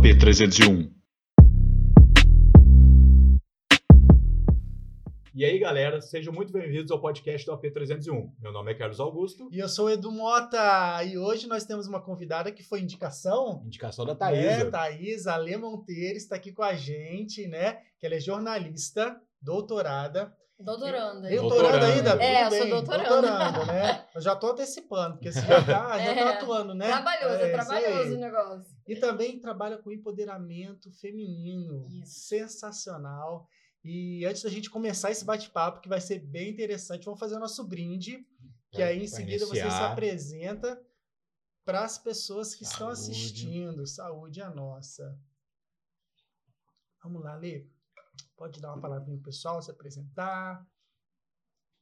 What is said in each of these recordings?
AP301. E aí, galera, sejam muito bem-vindos ao podcast do AP301. Meu nome é Carlos Augusto. E eu sou o Edu Mota. E hoje nós temos uma convidada que foi indicação. Indicação da Thaís. É, Thaís, Ale Monteiro está aqui com a gente, né? Que ela é jornalista, doutorada. Doutoranda. Doutoranda ainda? É, eu sou bem, doutoranda. doutoranda, né? Eu já tô antecipando, porque você já tá, já tá É. atuando, né? Trabalhoso, é, É, trabalhoso o negócio. E também trabalha com empoderamento feminino. Isso. Sensacional. E antes da gente começar esse bate-papo, que vai ser bem interessante, vamos fazer o nosso brinde, que aí em seguida você se apresenta para as pessoas que estão Saúde. assistindo. Saúde é a nossa. Vamos lá, Lê. Pode dar uma palavrinha pro pessoal, se apresentar.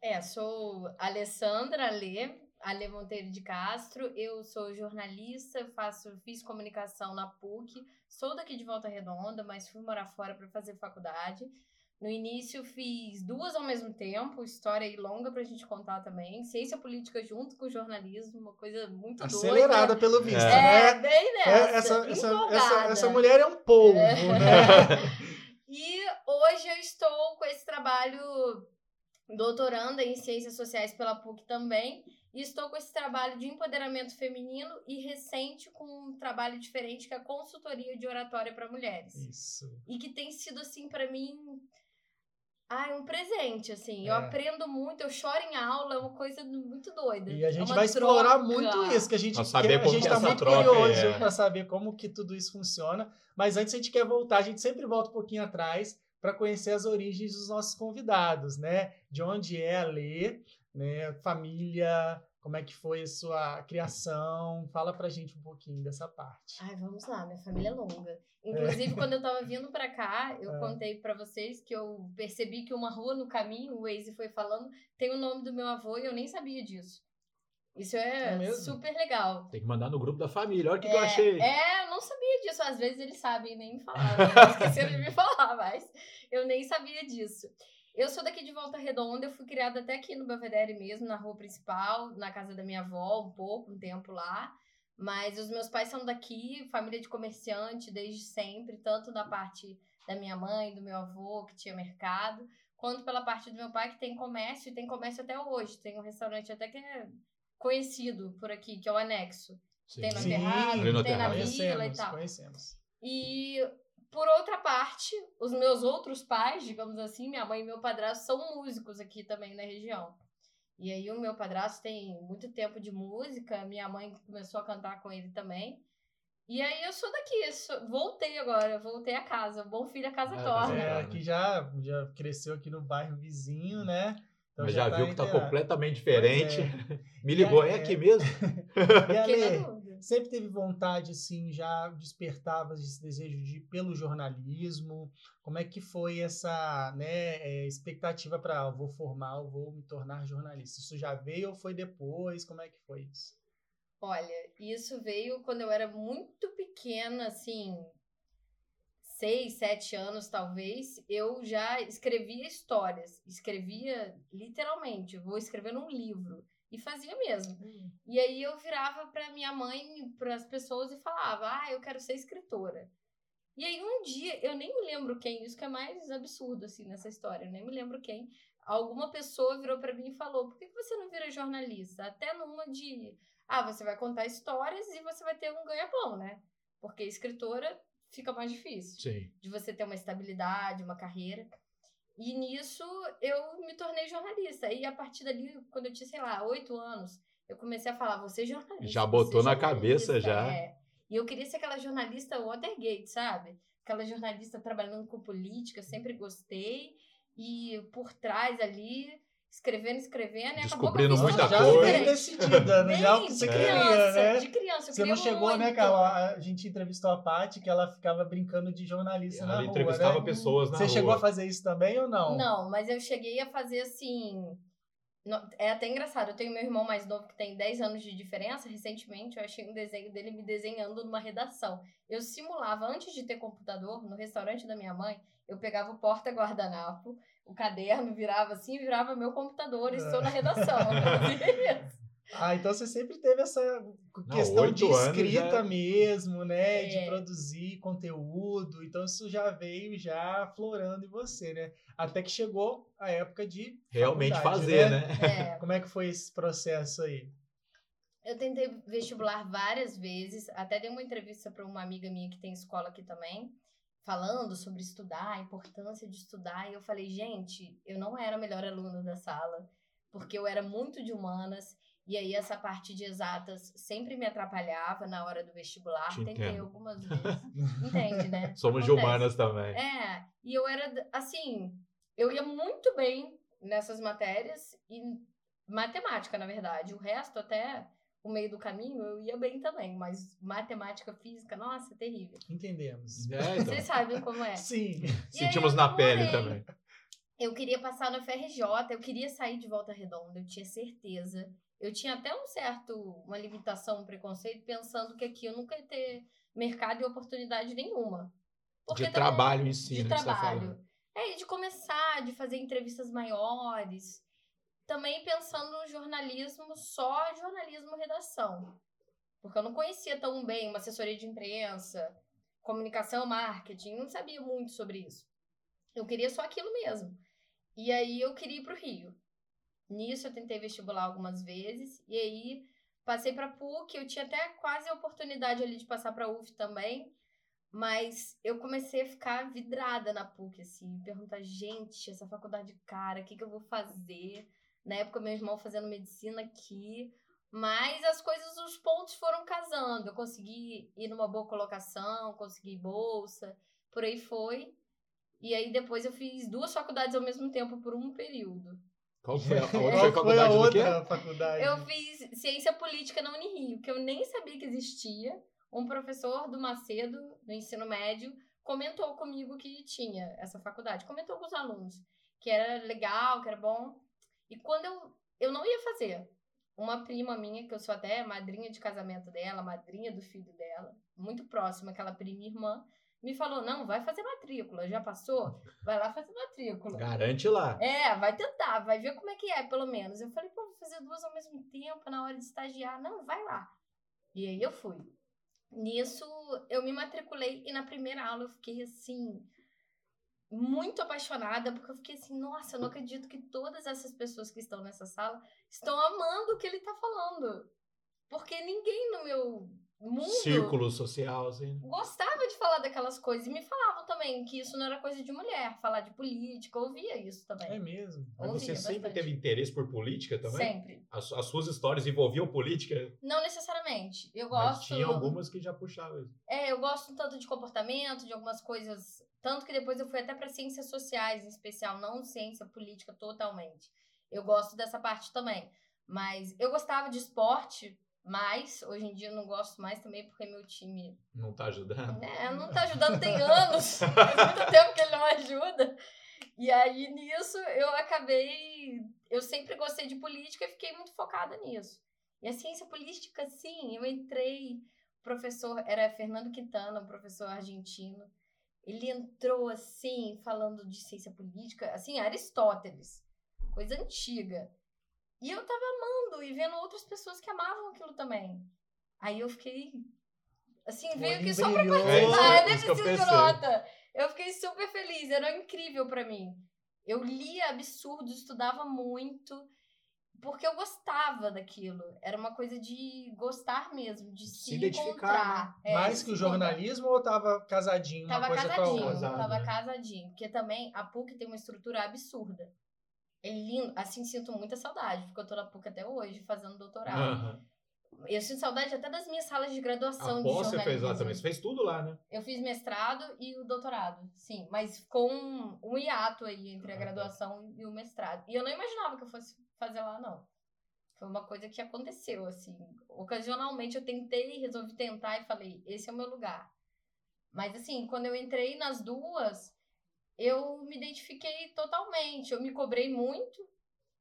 É, sou Alessandra Alê, Alê Monteiro de Castro. Eu sou jornalista, faço, fiz comunicação na PUC. Sou daqui de Volta Redonda, mas fui morar fora para fazer faculdade. No início fiz duas ao mesmo tempo, história aí longa pra gente contar também. Ciência política junto com jornalismo, uma coisa muito Acelerada doida. pelo visto, É, né? bem É, nessa. essa, essa, essa, empolgada. essa mulher é um polvo, É. né? Hoje eu estou com esse trabalho doutoranda em Ciências Sociais pela PUC também. E estou com esse trabalho de empoderamento feminino e recente com um trabalho diferente que é a consultoria de oratória para mulheres. Isso. E que tem sido assim para mim Ai, um presente, assim. Eu É. aprendo muito, eu choro em aula, é uma coisa muito doida. E a É gente uma vai explorar troca. muito isso, que a gente, Pra quer, saber a gente tá muito troca curioso é. para saber como que tudo isso funciona. Mas antes a gente quer voltar, a gente sempre volta um pouquinho atrás para conhecer as origens dos nossos convidados, né? De onde é a Lê, né? Família, como é que foi a sua criação? Fala pra gente um pouquinho dessa parte. Ai, vamos lá, minha família é longa. Inclusive, quando eu tava vindo pra cá, eu É. contei pra vocês que eu percebi que uma rua no caminho, o Waze foi falando, tem o nome do meu avô e eu nem sabia disso. Isso é, É super legal. Tem que mandar no grupo da família. Olha o que, que eu É, achei. É, eu não sabia disso. Às vezes eles sabem e nem me falaram. né? Esqueceram de me falar, mas eu nem sabia disso. Eu sou daqui de Volta Redonda, eu fui criada até aqui no Belvedere mesmo, na rua principal, na casa da minha avó, um pouco, um tempo lá. Mas os meus pais são daqui, família de comerciante desde sempre, tanto da parte da minha mãe, do meu avô, que tinha mercado, quanto pela parte do meu pai, que tem comércio, e tem comércio até hoje. Tem um restaurante até que é conhecido por aqui, que é o Anexo. Sim. Tem no Sim, Aterrado, tem na vila e tal. conhecemos. E por outra parte, os meus outros pais, digamos assim, minha mãe e meu padrasto são músicos aqui também na região. E aí o meu padrasto tem muito tempo de música, minha mãe começou a cantar com ele também. E aí eu sou daqui, sou- voltei agora, voltei a casa. Bom filho a casa Ah, torna. É, Bacana. aqui já, já cresceu aqui no bairro vizinho, né? Então Mas já, viu que tá inteirado. completamente diferente. Pois Me ligou, é É. aqui mesmo? E a Fiquei Lê, na dúvida. sempre teve vontade, assim, já despertava esse desejo de ir pelo jornalismo? Como é que foi essa né, é, expectativa para vou formar, eu vou me tornar jornalista? Isso já veio ou foi depois? Como é que foi isso? Olha, isso veio quando eu era muito pequena, assim, seis, sete anos talvez. Eu já escrevia histórias, escrevia literalmente, vou escrever num livro. E fazia mesmo. E aí eu virava pra minha mãe, para as pessoas e falava: "Ah, eu quero ser escritora". E aí um dia, eu nem me lembro quem, isso que é mais absurdo assim nessa história, eu nem me lembro quem. Alguma pessoa virou pra mim e falou: "Por que que você não vira jornalista?" Até numa de, ah, você vai contar histórias e você vai ter um ganha-pão, né? Porque escritora fica mais difícil Sim. de você ter uma estabilidade, uma carreira. E nisso eu me tornei jornalista. E a partir dali, quando eu tinha, sei lá, oito anos, eu comecei a falar, você é jornalista. Já você botou é na jornalista", cabeça, já. é. E eu queria ser aquela jornalista Watergate, sabe? Aquela jornalista trabalhando com política, sempre gostei. E por trás ali, escrevendo, escrevendo. E acabou que eu Descobrindo fiz muita coisa. bem decidida, né? Já o que você de queria, criança, né? de criança. eu Você não chegou, né, muito. Carla? A gente entrevistou a Paty, que ela ficava brincando de jornalista na Ela rua, entrevistava né? pessoas na Você rua. chegou a fazer isso também ou não? Não, mas eu cheguei a fazer assim. É até engraçado. Eu tenho meu irmão mais novo que tem 10 anos de diferença. Recentemente eu achei um desenho dele me desenhando numa redação. Eu simulava, antes de ter computador, no restaurante da minha mãe, eu pegava o porta-guardanapo, o caderno, virava assim, virava meu computador e estou na redação. Eu isso. Ah, então você sempre teve essa questão oito de escrita já- mesmo, né? De É. produzir conteúdo. Então isso já veio já florando em você, né? Até que chegou a época de Realmente fazer, né? É, Como é que foi esse processo aí? eu tentei vestibular várias vezes, até dei uma entrevista para uma amiga minha que tem escola aqui também, falando sobre estudar, a importância de estudar, e eu falei, gente, eu não era a melhor aluna da sala, porque eu era muito de humanas, e aí essa parte de exatas sempre me atrapalhava na hora do vestibular, Te tentei entendo. algumas vezes. Entende, né? Somos de humanas também. É, e eu era, assim, eu ia muito bem nessas matérias, e matemática, na verdade. O resto, até o meio do caminho, eu ia bem também, mas matemática, física, nossa, terrível. Entendemos. É, então. Vocês sabem como é. Sim. E Sentimos na pele namorei. também. Eu queria passar no FRJ, eu queria sair de Volta Redonda, eu tinha certeza. Eu tinha até um certo, uma limitação, um preconceito, pensando que aqui eu nunca ia ter mercado e oportunidade nenhuma. Porque De também- trabalho em si, de né? tá trabalho. falando. É, e de começar, de fazer entrevistas maiores. Também pensando no jornalismo, só jornalismo redação. Porque eu não conhecia tão bem uma assessoria de imprensa, comunicação, marketing, não sabia muito sobre isso. Eu queria só aquilo mesmo. E aí eu queria ir pro Rio. Nisso eu tentei vestibular algumas vezes e aí passei para PUC, eu tinha até quase a oportunidade ali de passar para UF também, mas eu comecei a ficar vidrada na PUC, assim, perguntar, gente, essa faculdade cara, o que, que eu vou fazer? Na época, meu irmão fazendo medicina aqui, mas as coisas, os pontos foram casando. Eu consegui ir numa boa colocação, consegui bolsa, por aí foi. E aí depois eu fiz duas faculdades ao mesmo tempo por um período. Qual foi a, a outra Qual foi a foi a faculdade do quê? outra faculdade? Eu fiz ciência política na Unirio, que eu nem sabia que existia. Um professor do Macedo, do ensino médio, comentou comigo que tinha essa faculdade. Comentou com os alunos que era legal, que era bom. E quando eu, eu não ia fazer, uma prima minha, que eu sou até madrinha de casamento dela, madrinha do filho dela, muito próxima, aquela prima e irmã, me falou: não, vai fazer matrícula, já passou? Vai lá fazer matrícula. Garante lá. É, vai tentar, vai ver como é que é, pelo menos. Eu falei, pô, vou fazer duas ao mesmo tempo na hora de estagiar. Não, vai lá. E aí eu fui. Nisso, eu me matriculei e na primeira aula eu fiquei assim, muito apaixonada, porque eu fiquei assim, nossa, eu não acredito que todas essas pessoas que estão nessa sala estão amando o que ele tá falando. Porque ninguém no meu mundo Círculo social, assim. gostava de falar daquelas coisas. E me falavam também que isso não era coisa de mulher, falar de política, eu ouvia isso também. É mesmo. Mas você Ouvia sempre bastante. teve interesse por política também? Sempre. As, as suas histórias envolviam política? Não necessariamente. Eu Mas gosto. tinha algumas que já puxavam isso. É, eu gosto tanto de comportamento, de algumas coisas. Tanto que depois eu fui até para ciências sociais, em especial, não ciência política totalmente. Eu gosto dessa parte também. Mas eu gostava de esporte, mas hoje em dia eu não gosto mais também porque meu time Não tá ajudando? né, não tá ajudando tem anos. Faz muito tempo que ele não ajuda. E aí, nisso, eu acabei. Eu sempre gostei de política e fiquei muito focada nisso. E a ciência política, sim, eu entrei. O professor era Fernando Quintana, um professor argentino. Ele entrou assim, falando de ciência política, assim, Aristóteles, coisa antiga. E eu tava amando e vendo outras pessoas que amavam aquilo também. Aí eu fiquei. Assim, veio que só pra. É participar, é isso que eu deficiência pensei. nota. Eu fiquei super feliz, era incrível pra mim. Eu lia absurdo, estudava muito, porque eu gostava daquilo. Era uma coisa de gostar mesmo, de se, Se identificar, encontrar. É, Mais que o encontrar. jornalismo ou tava casadinho uma Tava coisa com a casadinho, outra? Tava né? casadinho. Porque também a PUC tem uma estrutura absurda. É lindo, assim, sinto muita saudade, porque eu tô na PUC até hoje, fazendo doutorado. Aham. Eu sinto saudade até das minhas salas de graduação de Após você jornalismo. fez lá também. Você fez tudo lá, né? Eu fiz mestrado e o doutorado, sim, mas com um hiato aí entre a Ah, tá. graduação e o mestrado. E eu não imaginava que eu fosse fazer lá, não. Foi uma coisa que aconteceu, assim. Ocasionalmente eu tentei, resolvi tentar e falei, esse é o meu lugar. Mas, assim, quando eu entrei nas duas, eu me identifiquei totalmente. Eu me cobrei muito.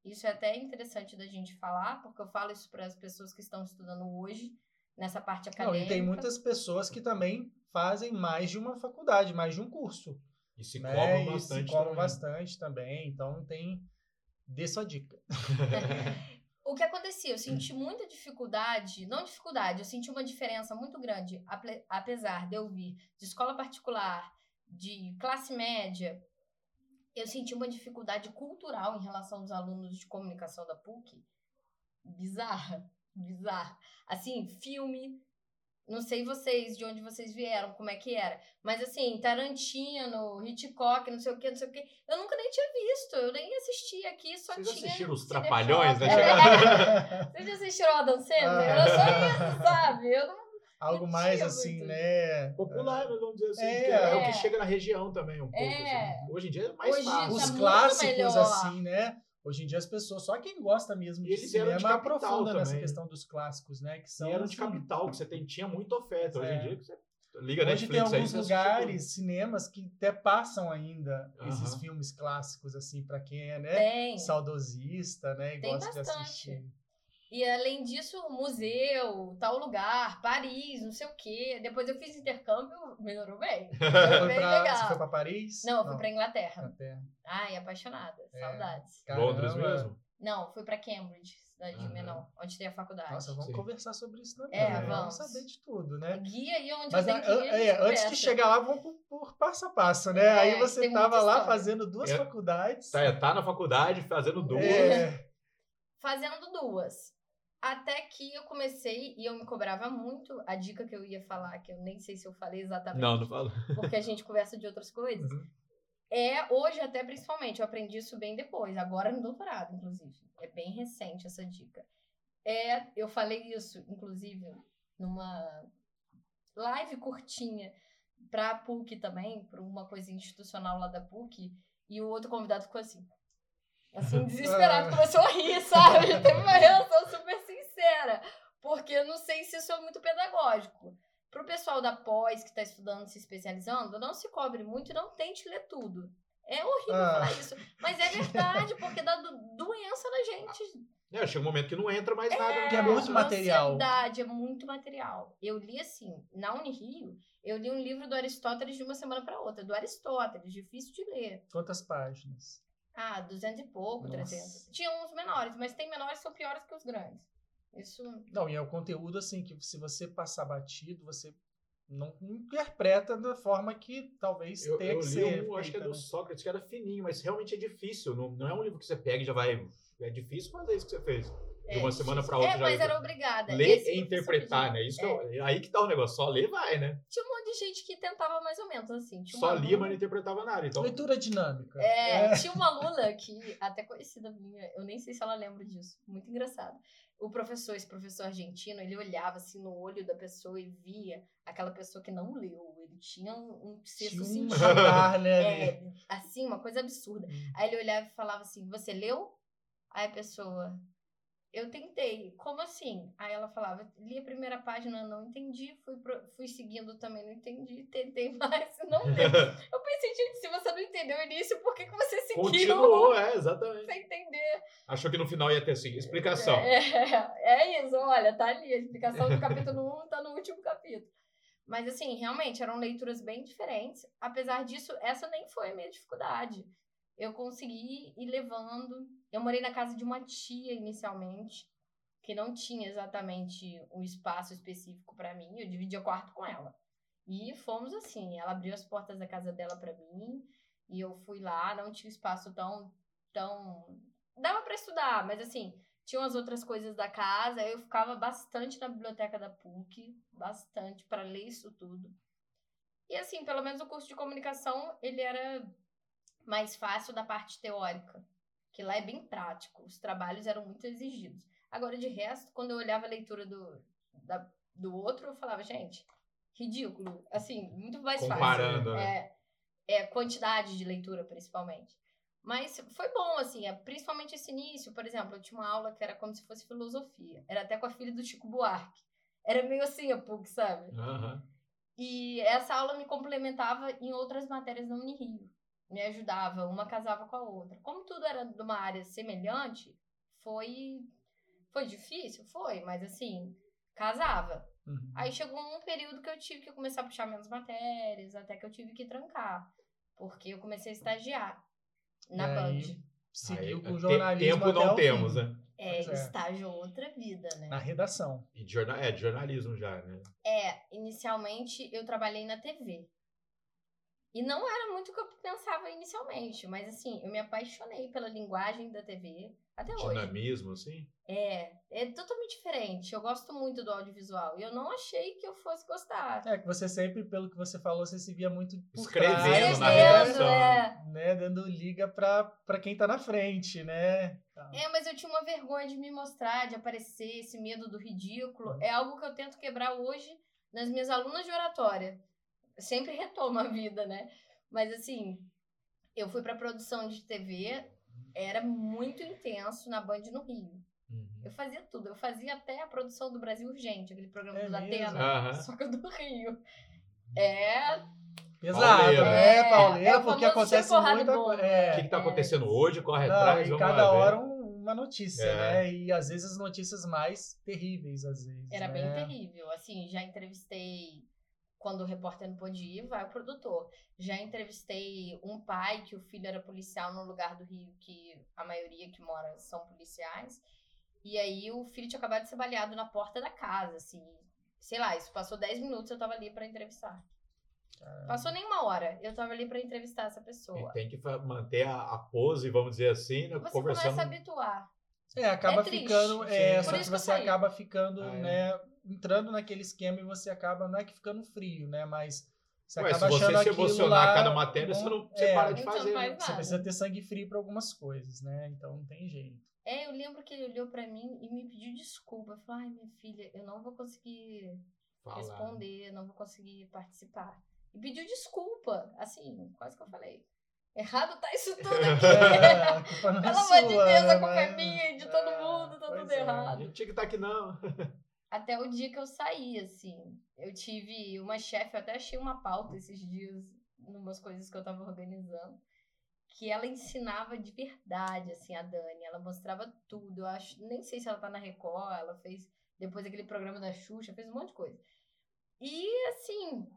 Isso é até interessante da gente falar, porque eu falo isso para as pessoas que estão estudando hoje, nessa parte Não, acadêmica. e tem muitas pessoas que também fazem mais de uma faculdade, mais de um curso. E se né? cobram E bastante se cobram também. bastante também. Então tem. Dê sua dica. o que acontecia? Eu senti muita dificuldade, não dificuldade, eu senti uma diferença muito grande, apesar de eu vir de escola particular, de classe média, eu senti uma dificuldade cultural em relação aos alunos de comunicação da PUC bizarra, bizarra. Assim, filme, não sei vocês, de onde vocês vieram, como é que era, mas assim, Tarantino, Hitchcock, não sei o que, não sei o que, eu nunca nem tinha visto, eu nem assisti aqui, só Vocês tinha... assistiram os Trapalhões, né? É, Vocês já assistiram o Adam Sandler? Era só isso, sabe? Eu não... Algo mais assim, né? Popular, vamos dizer assim, É. que é, o É. que chega na região também um pouco. É. assim. Hoje em dia é mais Hoje fácil. tá Os clássicos, melhor. assim, né? Hoje em dia as pessoas, só quem gosta mesmo de eles de cinema capital aprofunda nessa também. questão dos clássicos, né? Que são E eram de assim, capital, que você tem, tinha muita oferta. Hoje É. em dia, você liga Hoje tem Netflix aí, alguns lugares, cinemas, que até passam ainda esses filmes clássicos, assim, pra quem é, né? Tem. Saudosista, né? E Tem gosta de bastante. assistir. E além disso, museu, tal lugar, Paris, não sei o quê. Depois eu fiz intercâmbio, melhorou bem. Foi bem pra, legal. Você foi pra Paris? Não, eu fui pra Inglaterra. Inglaterra. Ai, apaixonada. É. Saudades. Londres Caramba. mesmo? Não, fui pra Cambridge, cidade de Aham. menor, onde tem a faculdade. Nossa, vamos Sim. conversar sobre isso também. É, né? vamos. saber de tudo, né? Guia aí onde Mas tenho que ir. a é, antes de chegar lá, vamos por, por passo a passo, né? É, Aí você tem tava lá história. fazendo duas É. faculdades. Tá, tá na faculdade fazendo duas. É, Fazendo duas. Até que eu comecei e eu me cobrava muito. A dica que eu ia falar, que eu nem sei se eu falei exatamente. Não, não falo. porque a gente conversa de outras coisas. Uhum. É, hoje até principalmente, eu aprendi isso bem depois, agora no doutorado, inclusive. É bem recente essa dica. É, eu falei isso, inclusive, numa live curtinha pra PUC também, pra uma coisa institucional lá da PUC, e o outro convidado ficou assim. Assim, desesperado, Ah. começou a rir, sabe? Teve uma reação super Porque eu não sei se isso é muito pedagógico. Pro pessoal da pós que está estudando, se especializando, não se cobre muito e não tente ler tudo. É horrível Ah. falar isso, mas é verdade, porque dá do- doença na gente. É, chega um momento que não entra mais nada. Porque é cabeça. muito material. Ansiedade, é muito material. Eu li assim, na Unirio, eu li um livro do Aristóteles de uma semana para outra, do Aristóteles, difícil de ler. Quantas páginas? Ah, 200 e pouco, Nossa. 300. Tinha uns menores, mas tem menores que são piores que os grandes. Isso Não, e é o conteúdo assim que se você passar batido, você não interpreta da forma que talvez Eu, tenha eu que li ser. um, acho que é do né? Sócrates, que era fininho, mas realmente é difícil. Não, não é um livro que você pega e já vai. É difícil fazer isso que você fez. De uma semana pra outra É, já- mas era obrigada. Ler Esse e interpretar, né? Isso que É. eu- aí que tá o negócio. Só ler vai, né? Tinha um monte de gente que tentava mais ou menos assim. Tinha Só uma lia, aluna- mas não interpretava nada. Então, Leitura dinâmica. É, tinha uma aluna que, até conhecida minha, eu nem sei se ela lembra disso, muito engraçado. O professor, esse professor argentino, ele olhava assim no olho da pessoa e via aquela pessoa que não leu. Ele tinha um, sexto um sentido. radar, né? É, assim, uma coisa absurda. Hum. Aí ele olhava e falava assim: Você leu? Aí a pessoa, eu tentei. Como assim? Aí ela falava: Li a primeira página, não entendi. Fui, pro- fui seguindo também, não entendi. Tentei mais, não deu. Eu pensei, gente, se você não entendeu o início, por que, que você seguiu? continuou, é, exatamente. Sem entender. Achou que no final ia ter assim, explicação. É, é isso, olha, tá ali. A explicação do capítulo 1 tá no último capítulo. Mas, assim, realmente eram leituras bem diferentes. Apesar disso, essa nem foi a minha dificuldade. Eu consegui ir levando. Eu morei na casa de uma tia inicialmente, que não tinha exatamente um espaço específico para mim. Eu dividia quarto com ela. E fomos assim. Ela abriu as portas da casa dela para mim. E eu fui lá, não tinha espaço tão. tão... Dava para estudar, mas assim, tinha umas outras coisas da casa, eu ficava bastante na biblioteca da PUC, bastante para ler isso tudo. E assim, pelo menos o curso de comunicação, ele era mais fácil da parte teórica, que lá é bem prático, os trabalhos eram muito exigidos. Agora, de resto, quando eu olhava a leitura do, da- do outro, eu falava, gente, ridículo, assim, muito mais Comparando, fácil. né? É, é quantidade de leitura, principalmente. Mas foi bom, assim, é, principalmente esse início. Por exemplo, eu tinha uma aula que era como se fosse filosofia. Era até com a filha do Chico Buarque. Era meio assim a PUC, sabe? Aham. E essa aula me complementava em outras matérias da Unirio. Me ajudava, uma casava com a outra. Como tudo era de uma área semelhante, foi foi difícil? Foi, mas assim, casava. Uhum. Aí chegou um período que eu tive que começar a puxar menos matérias, até que eu tive que trancar. Porque eu comecei a estagiar na E aí, Band. seguiu Aí, com o te- jornalismo Tempo até não o temos, fim. né? É, é. estágio outra vida, né? Na redação. E de, jorna... é, de jornalismo já, né? É, inicialmente eu trabalhei na TV. E não era muito o que eu pensava inicialmente, mas assim, eu me apaixonei pela linguagem da TV até hoje. Dinamismo, assim. É, é totalmente diferente. Eu gosto muito do audiovisual e eu não achei que eu fosse gostar. É que você sempre, pelo que você falou, você se via muito por Escrevendo trás, na né? redação. é. né? Dando liga pra, pra quem tá na frente, né? É, mas eu tinha uma vergonha de me mostrar, de aparecer, esse medo do ridículo. É algo que eu tento quebrar hoje nas minhas alunas de oratória. Eu sempre retomo a vida, né? Mas assim, eu fui pra produção de TV, era muito intenso na Band no Rio. Uhum. Eu fazia tudo, eu fazia até a produção do Brasil Urgente, aquele programa É do mesmo? Atena, Aham. só que do Rio. É, Pesado, né, É, é o porque famoso acontece muita bomba. coisa. O É, que, que tá É. acontecendo hoje? Corre não, atrás, vamos cada lá hora um- uma notícia, É. né? E às vezes as notícias mais terríveis, às vezes. Era né? bem terrível. Assim, já entrevistei quando o repórter não podia ir, vai o produtor. Já entrevistei um pai que o filho era policial no lugar do Rio que a maioria que mora são policiais. E aí o filho tinha acabado de ser baleado na porta da casa, assim. Sei lá, isso passou 10 minutos, eu tava ali pra entrevistar. Passou nem uma hora, eu tava ali pra entrevistar essa pessoa. E tem que manter a, a pose, vamos dizer assim, né? Você conversando. começa a habituar. É, acaba É ficando. É, Sim. só que você acaba ficando, Ah, é. né? Entrando naquele esquema e você acaba, não é que ficando frio, né? Mas você Ué, se acaba você achando se emocionar lá cada matéria, você não você é, para de Então fazer. faz né? Você precisa ter sangue frio para algumas coisas, né? Então não tem jeito. É, eu lembro que ele olhou pra mim e me pediu desculpa. Falei, ai, minha filha, eu não vou conseguir Falar. responder, não vou conseguir participar. E pediu desculpa, assim, quase que eu falei. Errado tá isso tudo aqui. É, a é Pelo amor de Deus, né? a culpa é minha e de todo É, mundo, tá pois tudo é. A errado. gente tinha que estar aqui, não. Até o dia que eu saí, assim. Eu tive uma chefe, eu até achei uma pauta esses dias, numas coisas que eu tava organizando, que ela ensinava de verdade, assim, a Dani. Ela mostrava tudo. Eu acho, nem sei se ela tá na Record, ela fez depois aquele programa da Xuxa, fez um monte de coisa. E, assim,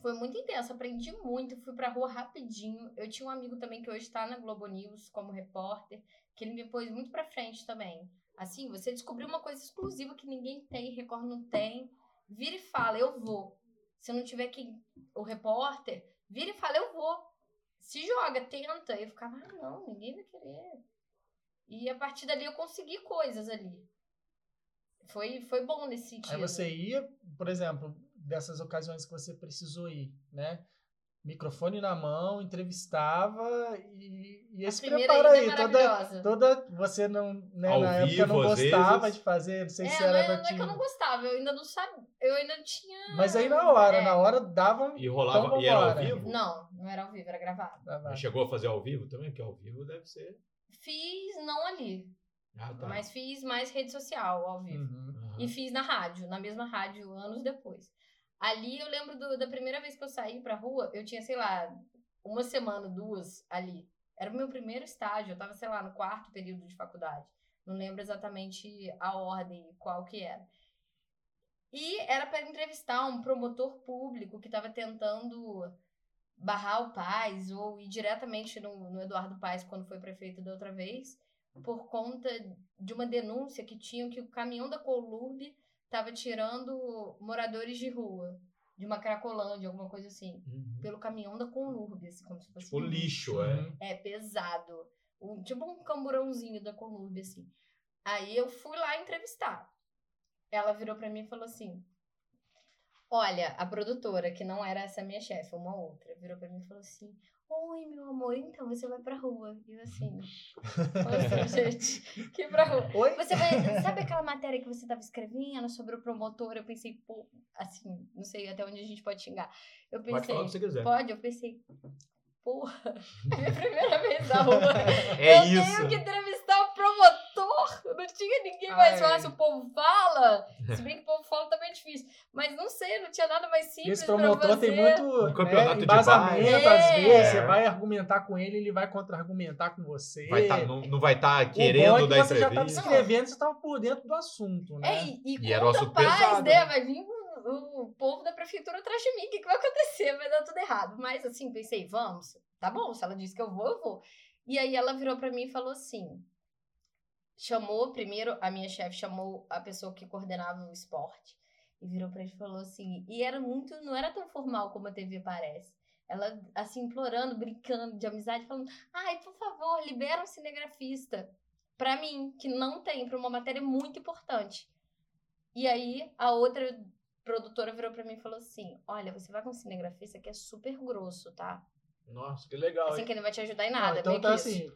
foi muito intenso, aprendi muito, fui pra rua rapidinho. Eu tinha um amigo também que hoje tá na Globo News como repórter, que ele me pôs muito pra frente também. Assim, você descobriu uma coisa exclusiva que ninguém tem, Record não tem. Vira e fala, eu vou. Se não tiver quem, o repórter, vira e fala, eu vou. Se joga, tenta. Eu ficava, ah, não, ninguém vai querer. E a partir dali eu consegui coisas ali. Foi, foi bom nesse sentido. Aí você ia, por exemplo, dessas ocasiões que você precisou ir, né? Microfone na mão, entrevistava e, e esse preparo é aí, toda, maravilhosa. toda. Você não, né, Ao na época vivo, não às gostava vezes. de fazer, não sei É, se não era é, não é que eu não gostava, eu ainda não sabia. Eu ainda tinha. Mas aí na hora, É. na hora dava. E rolava. Então e era ao vivo? Não, não era ao vivo, era gravado. Mas chegou a fazer ao vivo também? Porque ao vivo deve ser. Fiz não ali, Ah, tá. mas fiz mais rede social ao vivo. Uhum. Aham. E fiz na rádio, na mesma rádio, anos depois. Ali eu lembro do- da primeira vez que eu saí pra rua, eu tinha, sei lá, uma semana, duas ali. Era o meu primeiro estágio, eu tava, sei lá, no quarto período de faculdade. Não lembro exatamente a ordem, qual que era. E era para entrevistar um promotor público que estava tentando barrar o Paz ou ir diretamente no, no Eduardo Paes quando foi prefeito da outra vez, por conta de uma denúncia que tinham que o caminhão da Colurb estava tirando moradores de rua, de uma cracolândia, alguma coisa assim, Uhum. pelo caminhão da Colurb, assim, como se fosse Tipo um lixo, é. É, pesado. Um, tipo um camburãozinho da Colurb, assim. Aí eu fui lá entrevistar. Ela virou pra mim e falou assim: Olha, a produtora, que não era essa minha chefe, uma outra, virou pra mim e falou assim: Oi, meu amor, então você vai pra rua. E eu assim, nossa, gente, que pra rua. Oi? Você vai. Sabe aquela matéria que você tava escrevendo sobre o promotor? Eu pensei, pô, assim, não sei até onde a gente pode xingar. Eu pensei. Pode falar o que você quiser. Pode, eu pensei, porra, é minha primeira vez na rua. É eu isso. tenho que. Não tinha ninguém mais Ai. fácil. O povo fala. Se bem que o povo fala também é difícil. Mas não sei, não tinha nada mais simples. esse pra promotor tem muito Um campeonato né, de embasamento, bairro. às É. vezes. Você vai argumentar com ele, ele vai contra-argumentar com você. Vai tá, não, não vai estar O bom querendo é dar você já estava entrevista. escrevendo, você estava por dentro do assunto, né? É, e, e, E era contra assunto paz, pesado, né? né? Vai vir o, o povo da prefeitura atrás de mim. O que, que vai acontecer? Vai dar tudo errado. Mas assim, pensei, vamos. Tá bom, se ela disse que eu vou, eu vou. E aí ela virou pra mim e falou assim: chamou primeiro, a minha chefe chamou a pessoa que coordenava o esporte e virou pra ele e falou assim: e era muito, não era tão formal como a TV parece. Ela, assim, implorando, brincando de amizade, falando: ai, por favor, libera um cinegrafista pra mim, que não tem, pra uma matéria muito importante. E aí a outra produtora virou pra mim e falou assim: olha, você vai com um cinegrafista que é super grosso, tá? Nossa, que legal. Assim hein? que ele não vai te ajudar em Não, nada. então meio tá que isso. assim,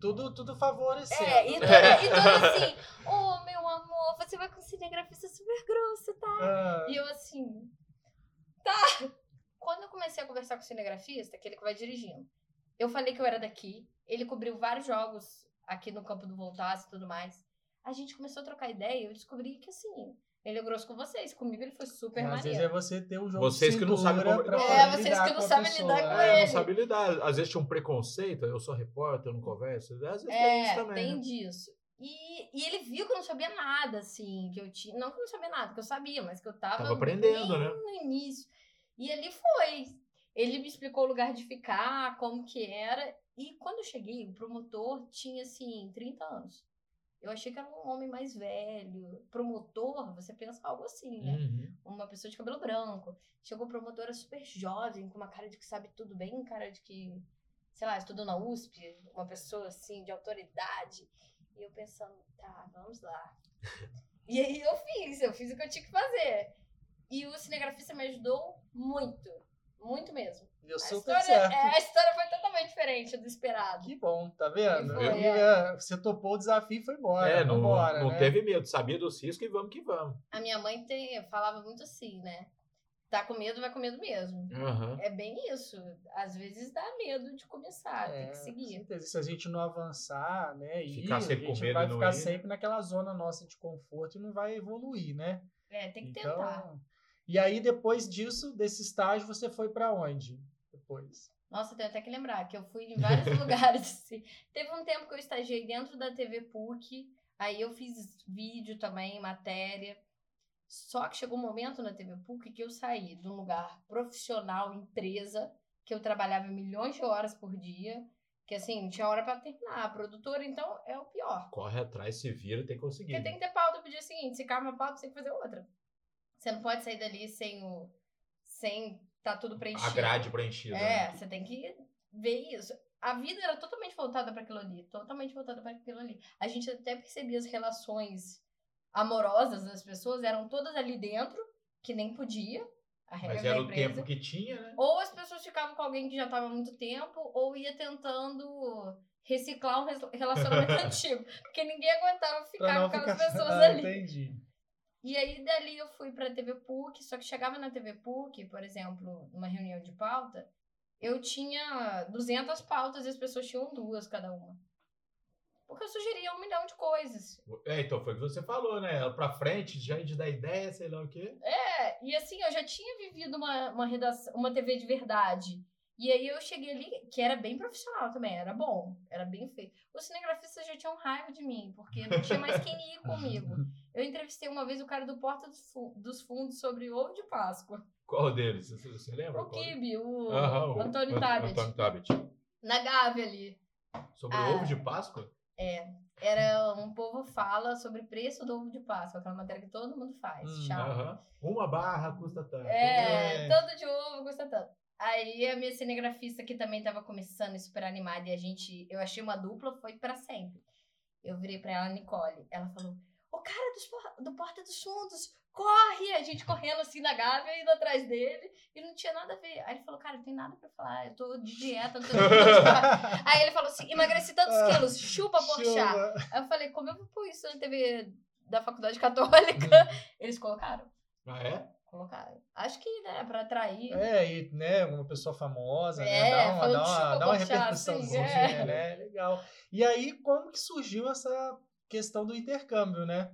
tudo, tudo favorecendo. É, e toda, e toda assim, ô meu amor, você vai com um cinegrafista super grosso, tá? Ah, E eu assim, tá. Quando eu comecei a conversar com o cinegrafista, aquele que vai dirigindo, eu falei que eu era daqui, ele cobriu vários jogos aqui no campo do Voltaço e tudo mais. A gente começou a trocar ideia e eu descobri que assim, ele é grosso com vocês, comigo ele foi super às vezes é você ter um jogo Vocês de que não sabem como- pra É, vocês lidar que não sabem lidar com É, ele. não sabe lidar. Às vezes tinha um preconceito, eu sou repórter, eu não converso. Às vezes tem isso É, também. tem né? disso. E, e ele viu que eu não sabia nada, assim, que eu tinha. Não que eu não sabia nada, que eu sabia, mas que eu tava, Tava aprendendo, bem né? no início. E ele foi. Ele me explicou o lugar de ficar, como que era. E quando eu cheguei, o promotor tinha, assim, 30 anos. Eu achei que era um homem mais velho. Promotor, você pensa algo assim, né? Uhum. Uma pessoa de cabelo branco. Chegou promotora super jovem, com uma cara de que sabe tudo bem, cara de que, sei lá, estudou na USP, uma pessoa assim, de autoridade. E eu pensando, tá, vamos lá. e aí eu fiz, eu fiz o que eu tinha que fazer. E o cinegrafista me ajudou muito, muito mesmo. Deu A super história, certo. é, a história foi totalmente diferente do esperado. Que bom, tá vendo? E foi, E, é. é, você topou o desafio e foi embora. É, não, vambora, não né? teve medo, sabia dos riscos e vamos que vamos. A minha mãe tem, falava muito assim, né? Tá com medo, vai com medo mesmo. Aham. É bem isso. Às vezes dá medo de começar, tem É, que com seguir. certeza. Se a gente não avançar, né? E Ficar sempre a com gente medo vai e ficar ir, né? sempre naquela zona nossa de conforto e não vai evoluir, né? É, tem que então, tentar. E aí, depois disso, desse estágio, você foi pra onde? Depois. Nossa, tenho até que lembrar que eu fui em vários lugares. assim. Teve um tempo que eu estagiei dentro da TV PUC, aí eu fiz vídeo também, matéria. Só que chegou um momento na TV PUC que eu saí de um lugar profissional, empresa, que eu trabalhava milhões de horas por dia, que assim, não tinha hora pra terminar. A produtora, então, é o pior. Corre atrás, se vira, tem que conseguir. Porque né? tem que ter pauta pro dia seguinte. Se cai uma pauta, você tem que fazer outra. Você não pode sair dali sem o. sem tá tudo preenchido. A grade preenchida. É, né? você tem que ver isso. A vida era totalmente voltada para aquilo ali, totalmente voltada para aquilo ali. A gente até percebia as relações amorosas das pessoas eram todas ali dentro, que nem podia. A regra Mas era o tempo que tinha, né? Ou as pessoas ficavam com alguém que já estava há muito tempo, ou ia tentando reciclar um relacionamento antigo. Porque ninguém aguentava ficar com aquelas ficar... pessoas Ah, ali. Entendi. E aí, dali eu fui pra TV PUC, só que chegava na TV PUC, por exemplo, numa reunião de pauta, eu tinha 200 pautas e as pessoas tinham duas cada uma. Porque eu sugeria um milhão de coisas. É, então foi o que você falou, né? Pra frente, já de dar ideia, sei lá o quê. É, e assim, eu já tinha vivido uma, uma redação, uma TV de verdade. E aí eu cheguei ali, que era bem profissional também, era bom, era bem feito. Os cinegrafistas já tinham raiva de mim, porque não tinha mais quem ir comigo. Eu entrevistei uma vez o cara do Porta dos Fu- dos Fundos sobre ovo de Páscoa. Qual deles? Você, você lembra? O? Kibe, o Aham, o Antônio Ant- Tabet. Antônio Tabet. Na Gávea ali. Sobre Ah. o ovo de Páscoa? Era um povo fala sobre preço do ovo de Páscoa, aquela matéria que todo mundo faz. Hum, Chato. Aham. Uma barra custa tanto. É, É. tanto de ovo custa tanto. Aí a minha cinegrafista que também tava começando e super animada e a gente, eu achei uma dupla, foi pra sempre. Eu virei pra ela, Nicole, ela falou: "O cara dos do Porta dos Fundos, corre!" A gente correndo assim na Gávea, indo atrás dele, e não tinha nada a ver. Aí ele falou: "Cara, não tem nada pra falar, eu tô de dieta, não tô Aí ele falou assim: "Emagreci tantos Ah, quilos, chupa porchá." Aí eu falei: "Como eu vou pôr isso na TV da Faculdade Católica?" Eles colocaram. Ah, é? Colocaram. Acho que, né, pra atrair. É, e né, uma pessoa famosa, né? É, Dá uma, dá uma, dá uma repercussãozinha, assim, é. né? Legal. E aí, como que surgiu essa questão do intercâmbio, né?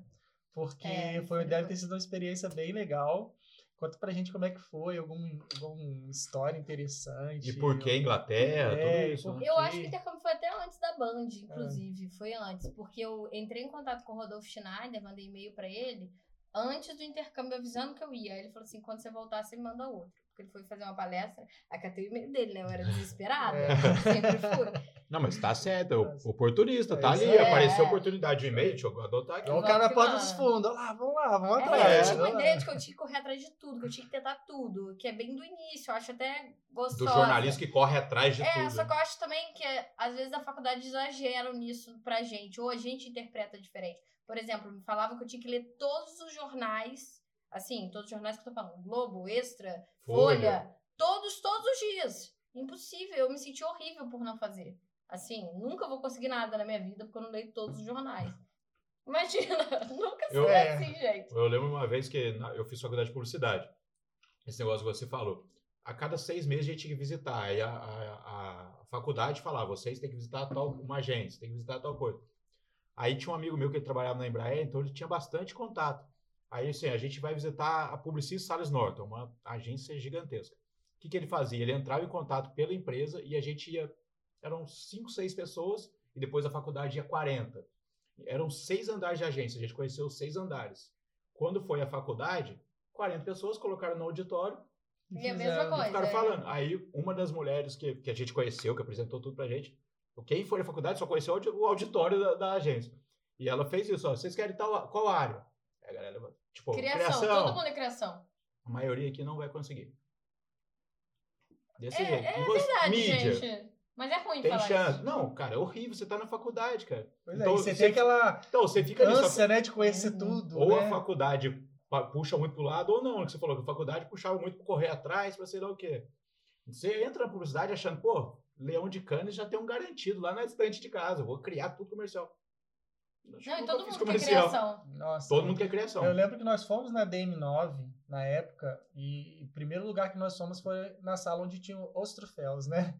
Porque É, foi, foi deve ter sido uma experiência bem legal. Conta pra gente como é que foi, algum, alguma história interessante. E por que Inglaterra, É, tudo isso. né? Eu acho que o intercâmbio foi até antes da Band, É. inclusive. Foi antes. Porque eu entrei em contato com o Rodolfo Schneider, mandei e-mail pra ele, antes do intercâmbio avisando que eu ia. Aí ele falou assim: quando você voltar, você me manda outro. Porque ele foi fazer uma palestra. Aí catei o e-mail dele, né? Eu era desesperada. É. Sempre fui. Não, mas tá certo, é o- oportunista, tá É ali, aí. apareceu É. oportunidade de e-mail, deixa eu adotar aqui. Olha o cara na que porta dos fundos. Olha lá, vamos lá, vamos É, atrás. eu tinha uma ideia de que eu tinha que correr atrás de tudo, que eu tinha que tentar tudo, que é bem do início, eu acho até gostosa. Do jornalista que corre atrás de É, tudo. só que eu acho também que às vezes a faculdade exageram nisso pra gente, ou a gente interpreta diferente. Por exemplo, me falavam que eu tinha que ler todos os jornais, assim, todos os jornais que eu tô falando, Globo, Extra, Folha. Folha, todos, todos os dias. Impossível, eu me senti horrível por não fazer. Assim, nunca vou conseguir nada na minha vida porque eu não leio todos os jornais. Imagina, nunca Eu- seria É. assim, gente. Eu lembro uma vez que na- eu fiz faculdade de publicidade. Esse negócio que você falou. A cada seis meses a gente tinha que visitar. Aí a, a- a faculdade falava, vocês têm que visitar tal, uma agência, tem que visitar tal coisa. Aí tinha um amigo meu que ele trabalhava na Embraer, então ele tinha bastante contato. Aí assim, a gente vai visitar a Publicis Salles Norton, uma agência gigantesca. O que, que ele fazia? Ele entrava em contato pela empresa e a gente ia... Eram cinco, seis pessoas e depois a faculdade ia 40. Eram seis andares de agência, a gente conheceu os seis andares. Quando foi à faculdade, 40 pessoas colocaram no auditório E a Fizeram- mesma e coisa. ficaram é. falando. Aí uma das mulheres que, que a gente conheceu, que apresentou tudo pra gente, quem foi à faculdade só conheceu o audi- o auditório da, da agência. E ela fez isso, ó, vocês querem tal, qual área? Aí a galera, tipo, Criação, criação. todo mundo é criação. A maioria aqui não vai conseguir. Desse É- jeito. é você, Verdade, mídia, gente. Mas é ruim tem falar chance. isso. Não, cara, é horrível, você tá na faculdade, cara. Pois é, Então, e você você- tem aquela Então, você fica nisso. ânsia, né, de conhecer Uhum. tudo. Ou né? a faculdade puxa muito pro lado, ou não, que você falou que a faculdade puxava muito para correr atrás, para sei lá o quê. Você entra na publicidade achando, pô, Leão de Canes já tem um garantido lá na estante de casa, eu vou criar tudo comercial. Não, e todo mundo quer criação. Nossa. Todo mundo quer criação. Eu lembro que nós fomos na DM9 na época e o primeiro lugar que nós fomos foi na sala onde tinha os troféus, né?